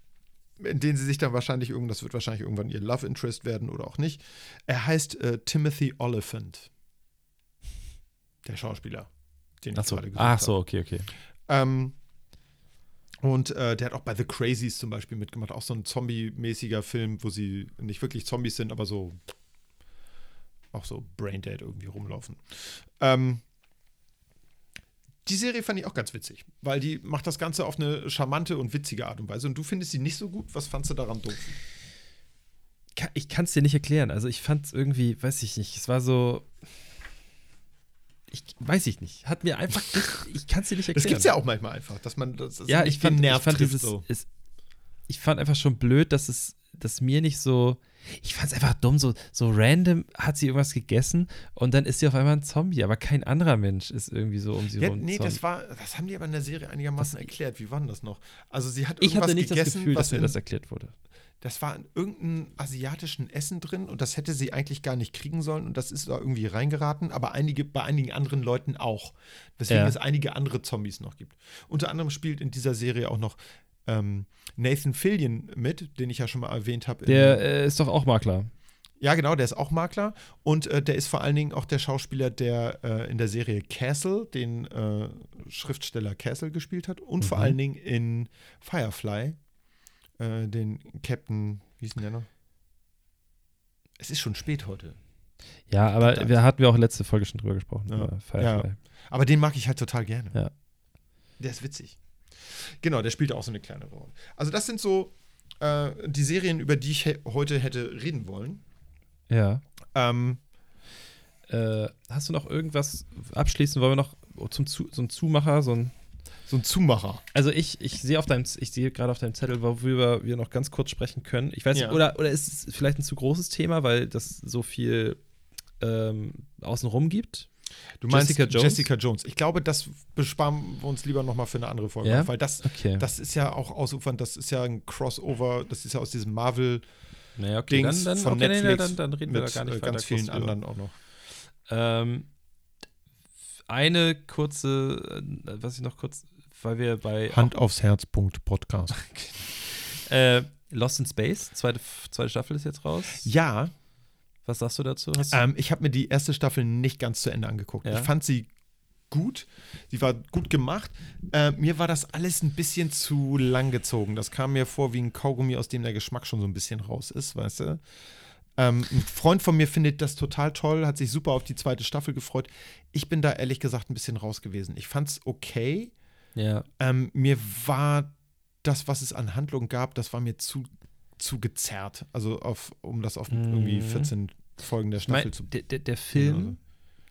in den sie sich dann wahrscheinlich irgend, das wird wahrscheinlich irgendwann ihr Love Interest werden oder auch nicht. Er heißt äh, Timothy Oliphant. Der Schauspieler, den ich Ach so, gerade gesagt ach so, okay, okay. Ähm, und äh, der hat auch bei The Crazies zum Beispiel mitgemacht, auch so ein Zombie-mäßiger Film, wo sie nicht wirklich Zombies sind, aber so auch so Braindead irgendwie rumlaufen. Ähm, die Serie fand ich auch ganz witzig, weil die macht das Ganze auf eine charmante und witzige Art und Weise. Und du findest sie nicht so gut. Was fandst du daran doof? Ich kann es dir nicht erklären. Also ich fand es irgendwie, weiß ich nicht, es war so. Ich weiß ich nicht. Hat mir einfach nicht, ich kann es dir nicht Das erklären. gibt es ja auch manchmal einfach, dass man das, das ja, ich fand, den ich Nerv fand trifft, dieses, so. es, ich fand einfach schon blöd, dass es, dass mir nicht so, ich fand es einfach dumm, so, so random hat sie irgendwas gegessen und dann ist sie auf einmal ein Zombie, aber kein anderer Mensch ist irgendwie so um sie Ja, rum. nee, Zombie. das war, das haben die aber in der Serie einigermaßen erklärt. Wie war denn das noch? Also sie hat ich irgendwas hatte nicht das gegessen, Gefühl, was dass mir das erklärt wurde. Das war in irgendeinem asiatischen Essen drin und das hätte sie eigentlich gar nicht kriegen sollen und das ist da irgendwie reingeraten, aber einige, bei einigen anderen Leuten auch. Weswegen Ja. es einige andere Zombies noch gibt. Unter anderem spielt in dieser Serie auch noch ähm, Nathan Fillion mit, den ich ja schon mal erwähnt habe. Der äh, ist doch auch Makler. Ja, genau, der ist auch Makler und äh, der ist vor allen Dingen auch der Schauspieler, der äh, in der Serie Castle, den äh, Schriftsteller Castle gespielt hat und vor Mhm. allen Dingen in Firefly, äh, den Captain, wie hieß denn der noch? Es ist schon spät heute. Ja, aber wir hatten wir auch letzte Folge schon drüber gesprochen. Ja. Ja. Aber den mag ich halt total gerne. Ja. Der ist witzig. Genau, der spielt auch so eine kleine Rolle. Also das sind so äh, die Serien, über die ich he heute hätte reden wollen. Ja. Ähm, Äh, hast du noch irgendwas abschließend? Wollen wir noch zum Zu so ein Zumacher, so ein so ein Zumacher. Also ich, ich sehe auf deinem, ich sehe gerade auf deinem Zettel, worüber wir noch ganz kurz sprechen können. Ich weiß Ja. nicht, oder, oder ist es vielleicht ein zu großes Thema, weil das so viel ähm, außenrum gibt? Du meinst Jessica Jones? Jessica Jones. Ich glaube, das besparen wir uns lieber nochmal für eine andere Folge, Ja? weil das, Okay. das ist ja auch ausufernd, das ist ja ein Crossover, das ist ja aus diesem Marvel naja, okay, Dings dann, dann, von okay, nee, nee, Netflix dann, dann reden wir da mit gar nicht äh, ganz vielen anderen auch noch. Ähm, eine kurze, äh, was ich noch kurz, weil wir bei Hand aufs Herz. Punkt Podcast. äh, Lost in Space, zweite, zweite Staffel ist jetzt raus. Ja, Was sagst du dazu? Hast du, ähm, ich habe mir die erste Staffel nicht ganz zu Ende angeguckt. Ja. Ich fand sie gut. Sie war gut gemacht. Äh, mir war das alles ein bisschen zu lang gezogen. Das kam mir vor wie ein Kaugummi, aus dem der Geschmack schon so ein bisschen raus ist, weißt du? Ähm, ein Freund von mir findet das total toll, hat sich super auf die zweite Staffel gefreut. Ich bin da ehrlich gesagt ein bisschen raus gewesen. Ich fand's okay. Ja. Ähm, mir war das, was es an Handlung gab, das war mir zu, zu gezerrt. Also auf, um das auf irgendwie Mhm. 14 Folgen der Ich mein, Staffel zu der, der, der Film, Also.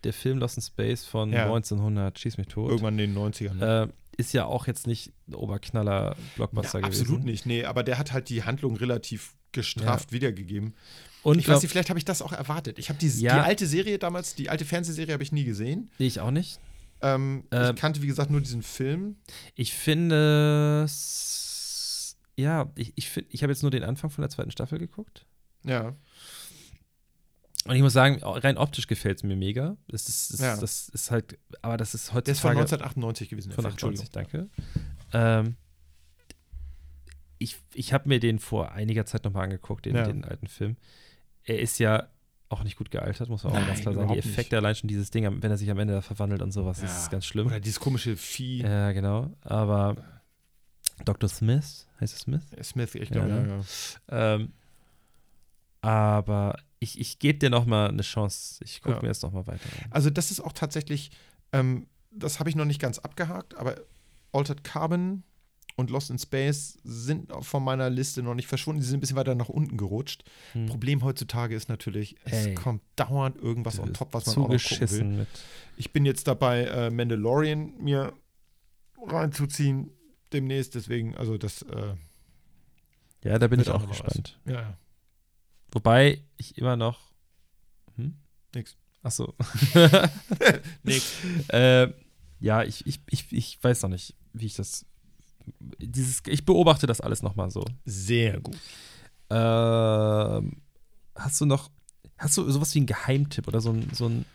der Film Lost in Space von Ja. 1900, schieß mich tot, irgendwann in den 90ern. Ne? äh, ist ja auch jetzt nicht ein Oberknaller-Blockbuster Ja, gewesen. absolut nicht, nee, aber der hat halt die Handlung relativ gestraft wiedergegeben. Und Ich glaub, weiß nicht, vielleicht habe ich das auch erwartet. Ich habe die, Ja. die alte Serie damals, die alte Fernsehserie habe ich nie gesehen. ich auch nicht. Ähm, Ähm, ich kannte, wie gesagt, nur diesen Film. Ich finde, es- ja, ich, ich, find- ich habe jetzt nur den Anfang von der zweiten Staffel geguckt. Ja. Und ich muss sagen, rein optisch gefällt es mir mega. Das ist, das, Ja. das ist halt, aber das ist heutzutage. Der ist von 1998 gewesen. Von Film, 98, danke. Ähm, ich ich habe mir den vor einiger Zeit nochmal angeguckt, den, Ja. den alten Film. Er ist ja auch nicht gut gealtert, muss man auch Nein, ganz klar sagen. Die überhaupt nicht. Allein schon dieses Ding, wenn er sich am Ende da verwandelt und sowas, das Ja. ist ganz schlimm. Oder dieses komische Vieh. Ja, genau. Aber Dr. Smith, heißt es Smith? Smith, ich Ja, glaube, ja, ne? ja. Ähm, aber ich, ich gebe dir nochmal eine Chance. Ich gucke Ja. mir jetzt nochmal weiter an. Also, das ist auch tatsächlich, ähm, das habe ich noch nicht ganz abgehakt, aber Altered Carbon und Lost in Space sind von meiner Liste noch nicht verschwunden. Sie sind ein bisschen weiter nach unten gerutscht. Hm. Problem heutzutage ist natürlich, es Ey. kommt dauernd irgendwas on top, was man auch noch gucken will. Mit. Ich bin jetzt dabei, äh, Mandalorian mir reinzuziehen demnächst, deswegen, also das, äh, Ja, da bin ich auch auch gespannt. ja, ja, Wobei ich immer noch. Hm? nix. Ach so. Nix. äh, ja, ich, ich, ich, ich weiß noch nicht, wie ich das. Dieses, ich beobachte das alles nochmal so. Sehr gut. Ähm, hast du noch, hast du sowas wie einen Geheimtipp oder so ein, so ein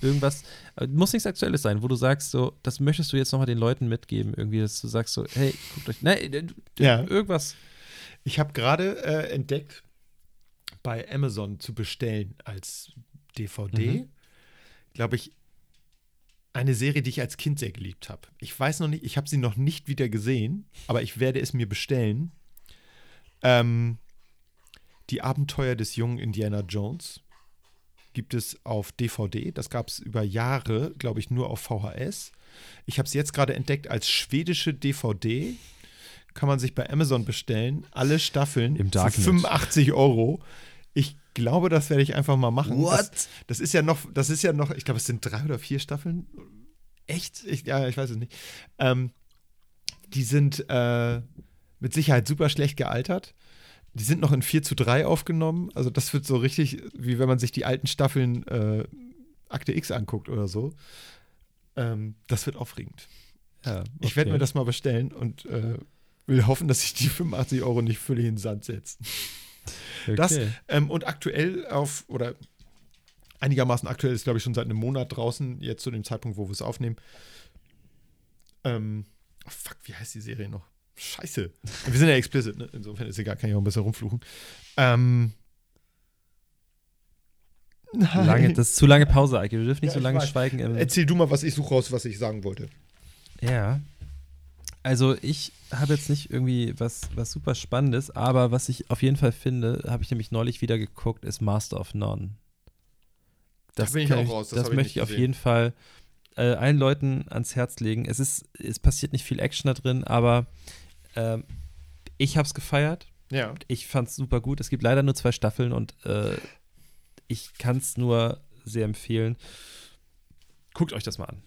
irgendwas, äh, muss nichts Aktuelles sein, wo du sagst, so, das möchtest du jetzt nochmal den Leuten mitgeben, irgendwie, dass du sagst so, hey, guckt euch, nein, äh, Ja. irgendwas. Ich habe gerade äh, entdeckt, bei Amazon zu bestellen als DVD, Mhm. glaube ich, eine Serie, die ich als Kind sehr geliebt habe. Ich weiß noch nicht, ich habe sie noch nicht wieder gesehen, aber ich werde es mir bestellen. Ähm, die Abenteuer des jungen Indiana Jones gibt es auf DVD. Das gab es über Jahre, glaube ich, nur auf VHS. Ich habe es jetzt gerade entdeckt als schwedische DVD. Kann man sich bei Amazon bestellen. Alle Staffeln Im für Darknet. 85 Euro. Ich glaube, das werde ich einfach mal machen. What? Das, das ist ja noch, das ist ja noch, ich glaube, es sind drei oder vier Staffeln. Echt? Ich, ja, ich weiß es nicht. Ähm, die sind äh, mit Sicherheit super schlecht gealtert. Die sind noch in 4 zu 3 aufgenommen. Also das wird so richtig, wie wenn man sich die alten Staffeln äh, Akte X anguckt oder so. Ähm, das wird aufregend. Ja, Ich werde okay. mir das mal bestellen und äh, will hoffen, dass sich die 85 Euro nicht völlig in den Sand setzen. Das, Okay. ähm, und aktuell auf, oder einigermaßen aktuell ist, glaube ich, schon seit einem Monat draußen, jetzt zu dem Zeitpunkt, wo wir es aufnehmen. Ähm, fuck, wie heißt die Serie noch? Scheiße. Wir sind ja explicit, ne? Insofern ist egal, kann ich auch ein bisschen rumfluchen. Ähm. Nein. Lange, das ist zu lange Pause, Eike. Wir dürfen nicht Ja, so lange schweigen. Erzähl du mal, was ich suche raus, was ich sagen wollte. Ja. Also ich habe jetzt nicht irgendwie was, was super Spannendes, aber was ich auf jeden Fall finde, habe ich nämlich neulich wieder geguckt, ist Master of None. Das, bin ich auch raus, das das ich möchte nicht ich auf jeden Fall äh, allen Leuten ans Herz legen. Es ist, es passiert nicht viel Action da drin, aber ähm, ich habe es gefeiert. Ja. Ich fand es super gut. Es gibt leider nur zwei Staffeln und äh, ich kann es nur sehr empfehlen. Guckt euch das mal an.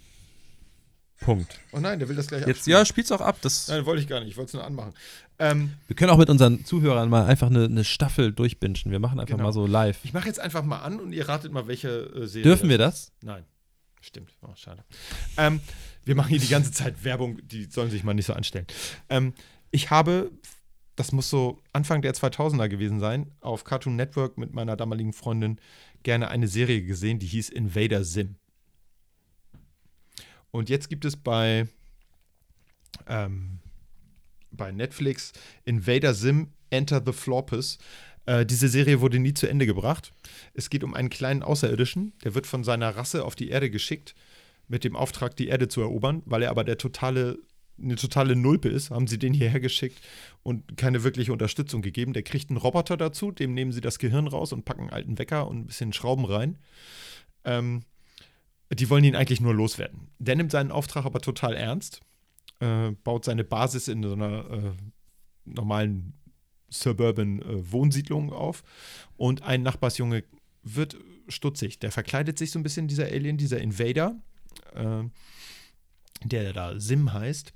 Punkt. Oh nein, der will das gleich Jetzt, abspielen. ja, spiel's auch ab. Das, Nein, wollte ich gar nicht. Ich wollte es nur anmachen. Ähm, wir können auch mit unseren Zuhörern mal einfach eine, eine Staffel durchbingen. Wir machen einfach Genau. mal so live. ich mache jetzt einfach mal an und ihr ratet mal, welche äh, Serie. Dürfen wir das? Nein. Stimmt. Oh, schade. Ähm, wir machen hier die ganze Zeit Werbung, die sollen sich mal nicht so anstellen. Ähm, ich habe, das muss so Anfang der 2000er gewesen sein, auf Cartoon Network mit meiner damaligen Freundin gerne eine Serie gesehen, die hieß Invader Sim. Und jetzt gibt es bei, ähm, bei Netflix Invader Sim Enter the Florpus. Äh, diese Serie wurde nie zu Ende gebracht. Es geht um einen kleinen Außerirdischen, der wird von seiner Rasse auf die Erde geschickt, mit dem Auftrag, die Erde zu erobern, weil er aber der totale, eine totale Nulpe ist, haben sie den hierher geschickt und keine wirkliche Unterstützung gegeben. Der kriegt einen Roboter dazu, dem nehmen sie das Gehirn raus und packen einen alten Wecker und ein bisschen Schrauben rein. Ähm, die wollen ihn eigentlich nur loswerden. Der nimmt seinen Auftrag aber total ernst, äh, baut seine Basis in so einer äh, normalen Suburban äh, Wohnsiedlung auf und ein Nachbarsjunge wird stutzig. Der verkleidet sich so ein bisschen, dieser Alien, dieser Invader, äh, der da Sim heißt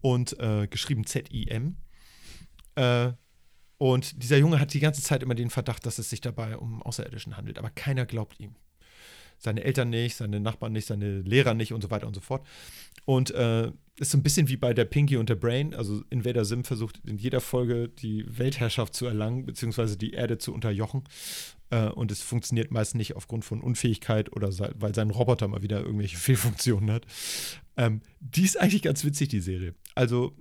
und äh, geschrieben Z-I-M. Äh, und dieser Junge hat die ganze Zeit immer den Verdacht, dass es sich dabei um Außerirdischen handelt, aber keiner glaubt ihm. Seine Eltern nicht, seine Nachbarn nicht, seine Lehrer nicht und so weiter und so fort. Und äh, ist so ein bisschen wie bei der Pinky und der Brain. Also Invader Sim versucht in jeder Folge die Weltherrschaft zu erlangen, beziehungsweise die Erde zu unterjochen. Äh, und es funktioniert meist nicht aufgrund von Unfähigkeit oder weil sein Roboter mal wieder irgendwelche Fehlfunktionen hat. Ähm, die ist eigentlich ganz witzig, die Serie. Also,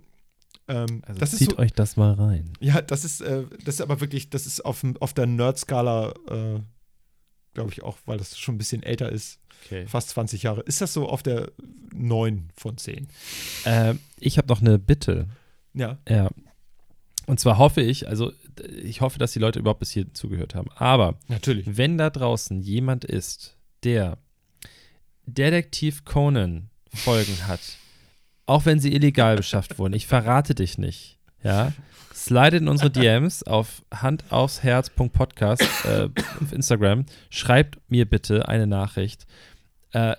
ähm, Also zieht so, euch das mal rein. ja, das ist, äh, das ist aber wirklich, das ist auf, auf der Nerd-Skala, äh, glaube ich auch, weil das schon ein bisschen älter ist, Okay. fast 20 Jahre. Ist das so auf der 9 von 10? Ähm, ich habe noch eine Bitte. Ja. Ja. Und zwar hoffe ich, also ich hoffe, dass die Leute überhaupt bis hier zugehört haben. Aber Natürlich. wenn da draußen jemand ist, der Detektiv Conan Folgen hat, auch wenn sie illegal beschafft wurden, ich verrate dich nicht, ja, slidet in unsere DMs auf handaufsherz.podcast äh, auf Instagram, schreibt mir bitte eine Nachricht. Äh,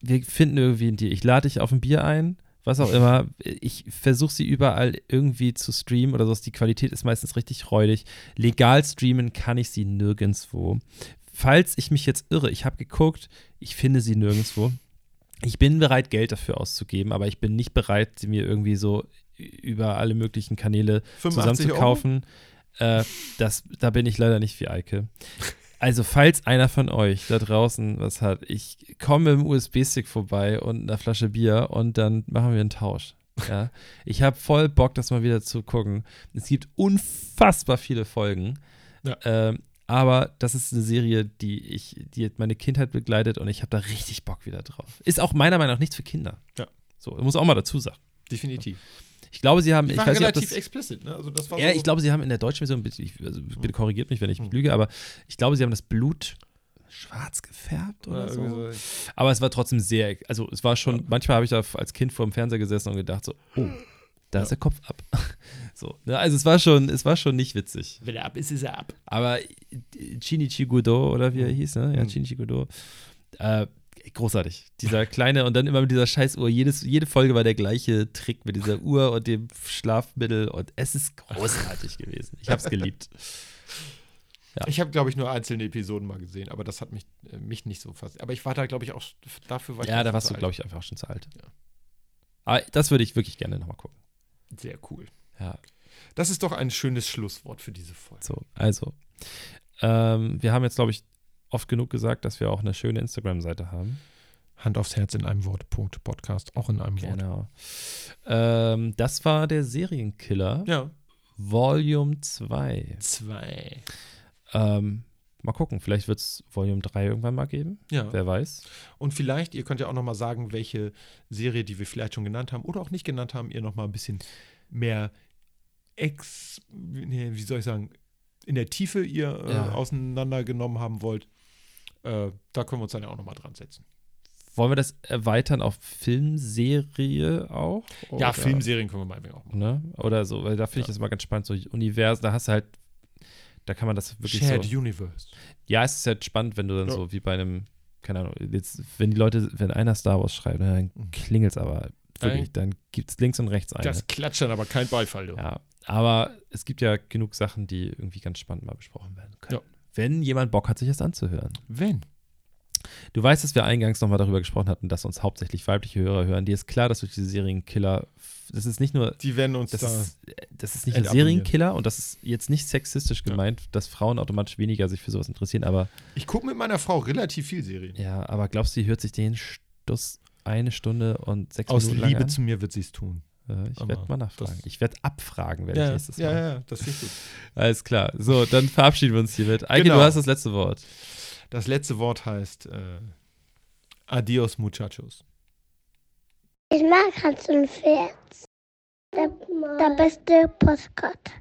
wir finden irgendwie einen Deal. Ich lade dich auf ein Bier ein, was auch immer. Ich versuche sie überall irgendwie zu streamen oder so. Die Qualität ist meistens richtig räudig. Legal streamen kann ich sie nirgendwo. Falls ich mich jetzt irre, ich habe geguckt, ich finde sie nirgendwo. Ich bin bereit, Geld dafür auszugeben, aber ich bin nicht bereit, sie mir irgendwie so über alle möglichen Kanäle 85 zusammenzukaufen. Äh, das, da bin ich leider nicht wie Eike. Also, falls einer von euch da draußen was hat, ich komme mit dem USB-Stick vorbei und einer Flasche Bier und dann machen wir einen Tausch. Ja, ich habe voll Bock, das mal wieder zu gucken. Es gibt unfassbar viele Folgen. Ja. Ähm, aber das ist eine Serie, die ich, die meine Kindheit begleitet und ich habe da richtig Bock wieder drauf. Ist auch meiner Meinung nach nichts für Kinder. Ja. So, muss auch mal dazu sagen. Definitiv. Ich glaube, sie haben, Die ich weiß nicht, relativ das, explicit, ne? Also das war ja, so, ich glaube, sie haben in der deutschen Version, bitte, also bitte korrigiert mich, wenn ich Hm. lüge, aber ich glaube, sie haben das Blut schwarz gefärbt oder oder so. so. Aber es war trotzdem sehr, also es war schon, manchmal habe ich da als Kind vor dem Fernseher gesessen und gedacht so, oh, da ist der Kopf ab. so, ne? Also es war schon, es war schon nicht witzig. Wenn er ab ist, ist er ab. Aber Chinichi Godot oder wie er hieß, ne? Ja. Chinichi Godot. Äh, großartig. Dieser kleine und dann immer mit dieser Scheißuhr. Jedes, jede Folge war der gleiche Trick mit dieser Uhr und dem Schlafmittel und es ist großartig gewesen. Ich habe es geliebt. Ja. Ich habe, glaube ich, nur einzelne Episoden mal gesehen, aber das hat mich, äh, mich nicht so fast. Aber ich war da, glaube ich, auch dafür war ich Ja, da warst du, glaube ich, einfach schon zu alt. Ja. Aber das würde ich wirklich gerne nochmal gucken. Sehr cool. Ja. Das ist doch ein schönes Schlusswort für diese Folge. So, also. Ähm, wir haben jetzt, glaube ich, oft genug gesagt, dass wir auch eine schöne Instagram-Seite haben. Hand aufs Herz in einem Wort. Punkt. Podcast auch in einem Wort. Genau. Ähm, das war der Serienkiller, Ja. Volume 2. Zwei. Ähm, mal gucken, vielleicht wird es Volume 3 irgendwann mal geben. Ja. Wer weiß. Und vielleicht, ihr könnt ja auch noch mal sagen, welche Serie, die wir vielleicht schon genannt haben oder auch nicht genannt haben, ihr noch mal ein bisschen mehr ex, nee, wie soll ich sagen, in der Tiefe ihr äh, Ja. auseinandergenommen haben wollt. Äh, da können wir uns dann ja auch noch mal dran setzen. Wollen wir das erweitern auf Filmserie auch? Ja, Oder- Filmserien können wir meinetwegen auch machen. Ne? Oder so, weil da finde ich Ja. das immer ganz spannend. So Univers, da hast du halt, da kann man das wirklich Shared so. Universe. Ja, es ist halt spannend, wenn du dann Ja. so wie bei einem, keine Ahnung, jetzt, wenn die Leute, wenn einer Star Wars schreibt, ne, dann Mhm. klingelt es aber wirklich, dann gibt es links und rechts eine. Das klatscht dann aber kein Beifall. Du. Ja, aber es gibt ja genug Sachen, die irgendwie ganz spannend mal besprochen werden können. Ja. Wenn jemand Bock hat, sich das anzuhören. Wenn. Du weißt, dass wir eingangs nochmal darüber gesprochen hatten, dass uns hauptsächlich weibliche Hörer hören. Dir ist klar, dass durch diese Serienkiller, das ist nicht nur, Die werden uns das da. ist, das ist nicht ein. Serienkiller und das ist jetzt nicht sexistisch Ja. gemeint, dass Frauen automatisch weniger sich für sowas interessieren, aber Ich gucke mit meiner Frau relativ viel Serien. ja, aber glaubst du, die hört sich den Stuss eine Stunde und sechs Aus Minuten lang Liebe an? zu mir wird sie es tun. Ja, ich werde mal nachfragen. das- Ich werde abfragen, werde ich Ja, nächstes ja, Mal. ja, das finde ich gut. Alles klar. So, dann verabschieden wir uns hiermit. Eike, Genau. du hast das letzte Wort. Das letzte Wort heißt äh, Adios, Muchachos. Ich mag Hans und Pferd. Der, der beste Postkarte.